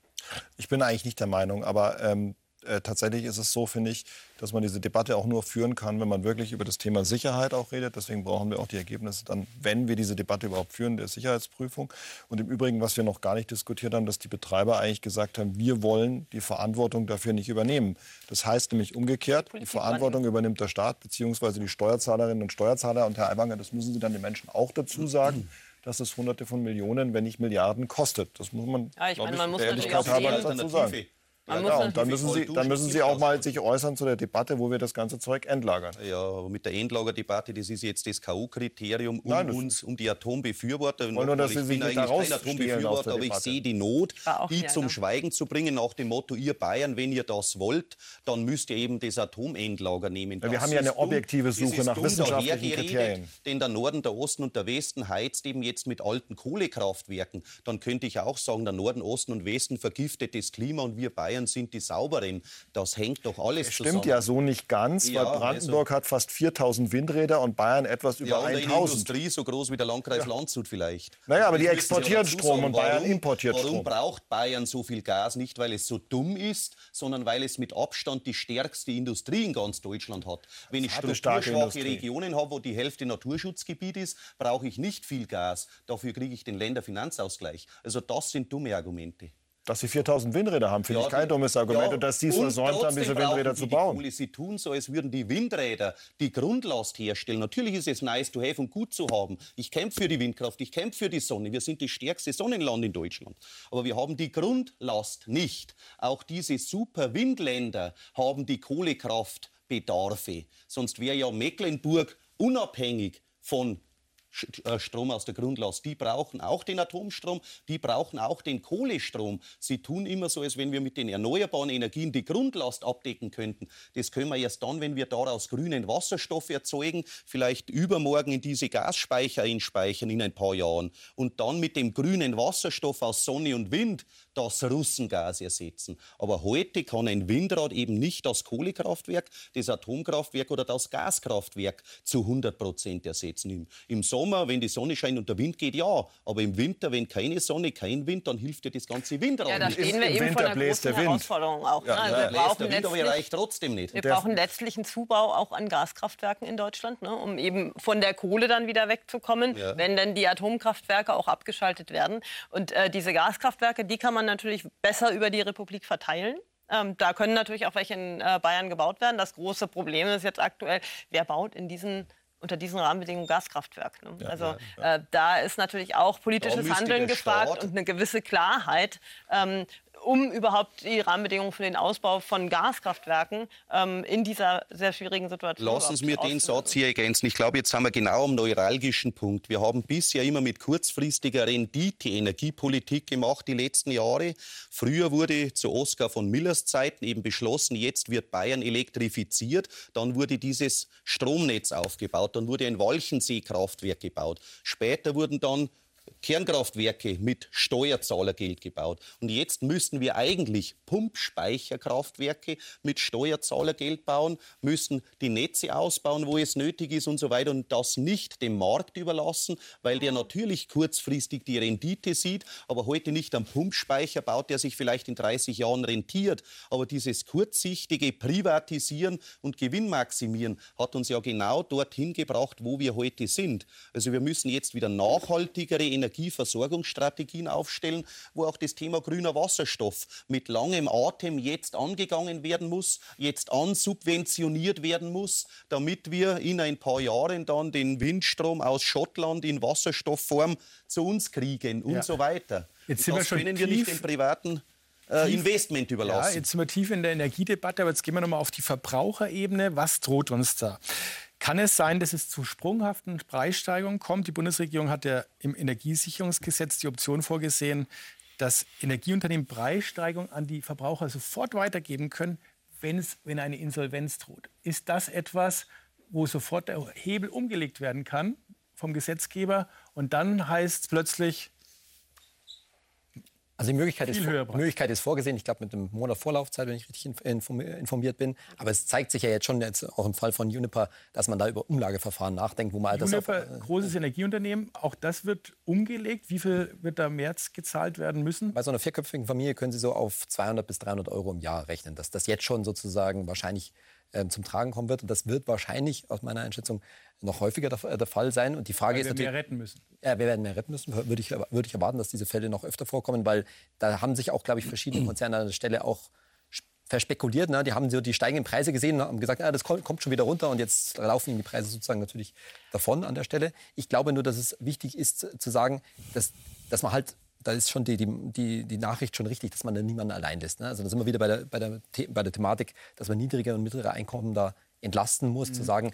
Ich bin eigentlich nicht der Meinung, aber ähm, äh, tatsächlich ist es so, finde ich, dass man diese Debatte auch nur führen kann, wenn man wirklich über das Thema Sicherheit auch redet. Deswegen brauchen wir auch die Ergebnisse dann, wenn wir diese Debatte überhaupt führen, der Sicherheitsprüfung. Und im Übrigen, was wir noch gar nicht diskutiert haben, dass die Betreiber eigentlich gesagt haben, wir wollen die Verantwortung dafür nicht übernehmen. Das heißt nämlich umgekehrt, die Verantwortung übernimmt der Staat bzw. die Steuerzahlerinnen und Steuerzahler. Und Herr Aiwanger, das müssen Sie dann den Menschen auch dazu sagen. Dass es Hunderte von Millionen, wenn nicht Milliarden kostet. Das muss man, Ja, ich meine, man muss der natürlich Ehrlichkeit auch halber sehen- dazu sagen. Ja, ja, und dann müssen, Sie, dann müssen Sie auch mal sich äußern zu der Debatte, wo wir das ganze Zeug entlagern. Ja, aber mit der Endlagerdebatte, das ist jetzt das K.O.-Kriterium um Nein, uns, um die Atombefürworter. wollen nur, dass ich Sie bin eigentlich kein Atombefürworter, aber ich sehe die Not, auch die hier, zum ne? Schweigen zu bringen, nach dem Motto, ihr Bayern, wenn ihr das wollt, dann müsst ihr eben das Atomendlager nehmen. Ja, wir haben ja eine objektive Suche nach wissenschaftlichen Kriterien. Denn der Norden, der Osten und der Westen heizt eben jetzt mit alten Kohlekraftwerken. Dann könnte ich auch sagen, der Norden, Osten und Westen vergiftet das Klima und wir Bayern sind die sauberen. Das hängt doch alles Stimmt zusammen. ja so nicht ganz, Ja, weil Brandenburg hat fast 4000 Windräder und Bayern etwas Ja, über und eine 1000. Industrie so groß wie der Landkreis Landshut vielleicht. Naja, aber die exportieren Strom sagen. und Bayern Warum- importiert Warum Strom. braucht Bayern so viel Gas? Nicht, weil es so dumm ist, sondern weil es mit Abstand die stärkste Industrie in ganz Deutschland hat. Wenn ich eine strukturschwache. Regionen habe, wo die Hälfte Naturschutzgebiet ist, brauche ich nicht viel Gas. Dafür kriege ich den Länderfinanzausgleich. Also das sind dumme Argumente. Dass sie 4000 Windräder haben, finde Ja, ich kein die- dummes Argument. ja, und dass sie es versäumt haben, diese Windräder zu die bauen. Kohle. Sie tun so, als würden die Windräder die Grundlast herstellen. Natürlich ist es nice to have und gut zu haben. Ich kämpfe für die Windkraft, ich kämpfe für die Sonne. Wir sind das stärkste Sonnenland in Deutschland. Aber wir haben die Grundlast nicht. Auch diese super Windländer haben die Kohlekraftbedarfe. Sonst wäre ja Mecklenburg unabhängig von Strom aus der Grundlast. Die brauchen auch den Atomstrom, die brauchen auch den Kohlestrom. Sie tun immer so, als wenn wir mit den erneuerbaren Energien die Grundlast abdecken könnten. Das können wir erst dann, wenn wir daraus grünen Wasserstoff erzeugen, vielleicht übermorgen in diese Gasspeicher einspeichern in ein paar Jahren und dann mit dem grünen Wasserstoff aus Sonne und Wind das Russengas ersetzen. Aber heute kann ein Windrad eben nicht das Kohlekraftwerk, das Atomkraftwerk oder das Gaskraftwerk zu 100 Prozent ersetzen. Im, Im Sommer, wenn die Sonne scheint und der Wind geht, ja. Aber im Winter, wenn keine Sonne, kein Wind, dann hilft dir das ganze Windrad Ja, da nicht. stehen wir Im eben Winter vor einer bläst großen der Wind. Herausforderung auch. Ja, ne? Ja, wir brauchen der Wind, aber er letztlich- reicht trotzdem nicht. Wir brauchen letztlich einen Zubau auch an Gaskraftwerken in Deutschland, ne, um eben von der Kohle dann wieder wegzukommen, Ja. wenn dann die Atomkraftwerke auch abgeschaltet werden. Und äh, diese Gaskraftwerke, die kann man natürlich besser über die Republik verteilen. Ähm, da können natürlich auch welche in äh, Bayern gebaut werden. Das große Problem ist jetzt aktuell, wer baut in diesen unter diesen Rahmenbedingungen Gaskraftwerk. Ne? also Äh, da ist natürlich auch politisches Handeln gefragt Staat- und eine gewisse Klarheit, ähm, um überhaupt die Rahmenbedingungen für den Ausbau von Gaskraftwerken ähm, in dieser sehr schwierigen Situation. Lassen Sie mir den. Satz hier ergänzen. Ich glaube, jetzt sind wir genau am neuralgischen Punkt. Wir haben bisher immer mit kurzfristiger Rendite Energiepolitik gemacht die letzten Jahre. Früher wurde zu Oskar von Millers Zeiten eben beschlossen, jetzt wird Bayern elektrifiziert. Dann wurde dieses Stromnetz aufgebaut. Dann wurde ein Walchensee-Kraftwerk gebaut. Später wurden dann Kernkraftwerke mit Steuerzahlergeld gebaut. Und jetzt müssten wir eigentlich Pumpspeicherkraftwerke mit Steuerzahlergeld bauen, müssen die Netze ausbauen, wo es nötig ist und so weiter und das nicht dem Markt überlassen, weil der natürlich kurzfristig die Rendite sieht, aber heute nicht am Pumpspeicher baut, der sich vielleicht in 30 Jahren rentiert. Aber dieses kurzsichtige Privatisieren und Gewinnmaximieren hat uns ja genau dorthin gebracht, wo wir heute sind. Also wir müssen jetzt wieder nachhaltigere Energieversorgungsstrategien aufstellen, wo auch das Thema grüner Wasserstoff mit langem Atem jetzt angegangen werden muss, jetzt ansubventioniert werden muss, damit wir in ein paar Jahren dann den Windstrom aus Schottland in Wasserstoffform zu uns kriegen und Ja. so weiter. Jetzt sind Und wir das schon können wir nicht dem privaten äh, Investment Ja, überlassen. jetzt sind wir tief in der Energiedebatte, aber jetzt gehen wir nochmal auf die Verbraucherebene. Was droht uns da? Kann es sein, dass es zu sprunghaften Preissteigerungen kommt? Die Bundesregierung hat ja im Energiesicherungsgesetz die Option vorgesehen, dass Energieunternehmen Preissteigerungen an die Verbraucher sofort weitergeben können, wenn, es, wenn eine Insolvenz droht. Ist das etwas, wo sofort der Hebel umgelegt werden kann vom Gesetzgeber und dann heißt es plötzlich, Also die Möglichkeit ist, Möglichkeit ist vorgesehen, ich glaube mit einem Monat Vorlaufzeit, wenn ich richtig inf- inform- informiert bin. Aber es zeigt sich ja jetzt schon jetzt auch im Fall von Juniper, dass man da über Umlageverfahren nachdenkt, wo man das auf, Juniper, großes Energieunternehmen, auch das wird umgelegt. Wie viel wird da im März gezahlt werden müssen? Bei so einer vierköpfigen Familie können Sie so auf 200 bis 300 Euro im Jahr rechnen, dass das jetzt schon sozusagen wahrscheinlich ähm, zum Tragen kommen wird. Und das wird wahrscheinlich aus meiner Einschätzung noch häufiger der, äh, der Fall sein. Und die Frage Weil ist wir natürlich, mehr retten müssen. Ja, wir werden mehr retten müssen. Würde ich, würde ich erwarten, dass diese Fälle noch öfter vorkommen, weil da haben sich auch, glaube ich, verschiedene Konzerne an der Stelle auch verspekuliert. Ne? Die haben so die steigenden Preise gesehen und haben gesagt, ah, das kommt kommt schon wieder runter und jetzt laufen ihnen die Preise sozusagen natürlich davon an der Stelle. Ich glaube nur, dass es wichtig ist zu sagen, dass, dass man halt da ist schon die, die, die, die Nachricht schon richtig, dass man da niemanden allein lässt. Ne? Also da sind wir wieder bei der, bei, der, The- bei der Thematik, dass man niedrige und mittlere Einkommen da entlasten muss, Mhm. zu sagen,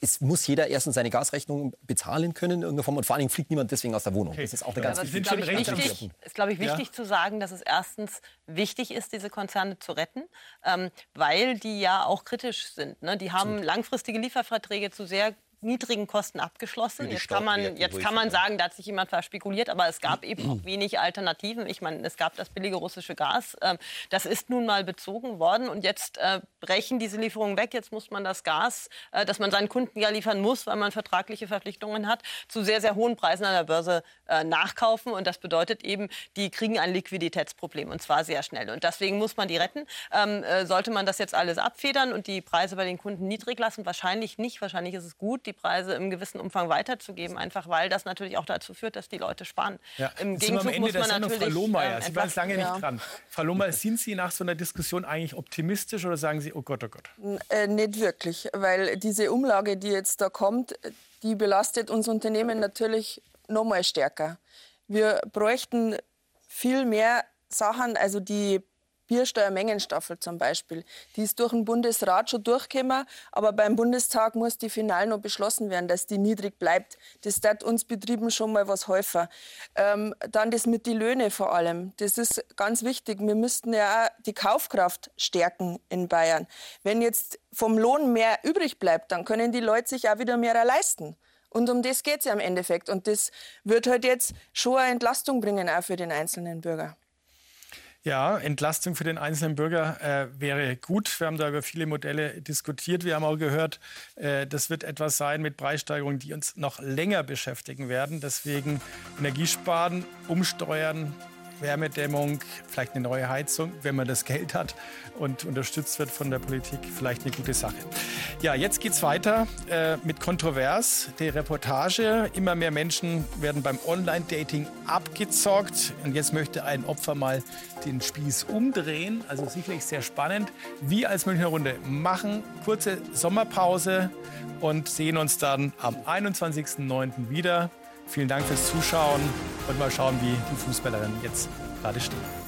es muss jeder erstens seine Gasrechnung bezahlen können in irgendeiner Form und vor allen Dingen fliegt niemand deswegen aus der Wohnung. Das ist auch eine ganz es wichtige- ist, glaube ich, ganz wichtiger wichtig, Punkt. ist, glaube ich, wichtig zu sagen, dass es erstens wichtig ist, diese Konzerne zu retten, ähm, weil die ja auch kritisch sind. Ne? Die haben langfristige Lieferverträge zu sehr niedrigen Kosten abgeschlossen. Jetzt kann man, jetzt kann man sagen, da hat sich jemand verspekuliert, aber es gab eben auch wenig Alternativen. Ich meine, es gab das billige russische Gas. ähm, Das ist nun mal bezogen worden und jetzt äh, brechen diese Lieferungen weg. Jetzt muss man das Gas, äh, das man seinen Kunden ja liefern muss, weil man vertragliche Verpflichtungen hat, zu sehr, sehr hohen Preisen an der Börse äh, nachkaufen. Und das bedeutet eben, die kriegen ein Liquiditätsproblem und zwar sehr schnell. Und deswegen muss man die retten. Ähm, äh, sollte man das jetzt alles abfedern und die Preise bei den Kunden niedrig lassen? Wahrscheinlich nicht. Wahrscheinlich ist es gut, die Energiepreise im gewissen Umfang weiterzugeben, einfach weil das natürlich auch dazu führt, dass die Leute sparen. Ja. Im Jetzt sind wir am Gegenzug Ende muss man natürlich Frau Lohmeier. ähm, Sie waren lange entlasten. nicht dran. Frau Lohmeier, sind Sie nach so einer Diskussion eigentlich optimistisch oder sagen Sie, oh Gott, oh Gott? Äh, nicht wirklich, weil diese Umlage, die jetzt da kommt, die belastet uns Unternehmen natürlich noch mal stärker. Wir bräuchten viel mehr Sachen, also die Biersteuermengenstaffel zum Beispiel, die ist durch den Bundesrat schon durchgekommen, aber beim Bundestag muss die final noch beschlossen werden, dass die niedrig bleibt. Das tat uns Betrieben schon mal was häufer. Ähm, dann das mit die Löhne vor allem. Das ist ganz wichtig. Wir müssten ja auch die Kaufkraft stärken in Bayern. Wenn jetzt vom Lohn mehr übrig bleibt, dann können die Leute sich auch wieder mehr leisten. Und um das geht es ja im Endeffekt. Und das wird halt jetzt schon eine Entlastung bringen, auch für den einzelnen Bürger. Ja, Entlastung für den einzelnen Bürger äh, wäre gut. Wir haben da über viele Modelle diskutiert. Wir haben auch gehört, äh, das wird etwas sein mit Preissteigerungen, die uns noch länger beschäftigen werden. Deswegen Energiesparen, umsteuern, Wärmedämmung, vielleicht eine neue Heizung, wenn man das Geld hat und unterstützt wird von der Politik, vielleicht eine gute Sache. Ja, jetzt geht's weiter äh, mit Kontrovers. Die Reportage. Immer mehr Menschen werden beim Online-Dating abgezockt. Und jetzt möchte ein Opfer mal den Spieß umdrehen. Also sicherlich sehr spannend. Wir als Münchner Runde machen kurze Sommerpause und sehen uns dann am 21.09. wieder. Vielen Dank fürs Zuschauen und mal schauen, wie die Fußballerinnen jetzt gerade stehen.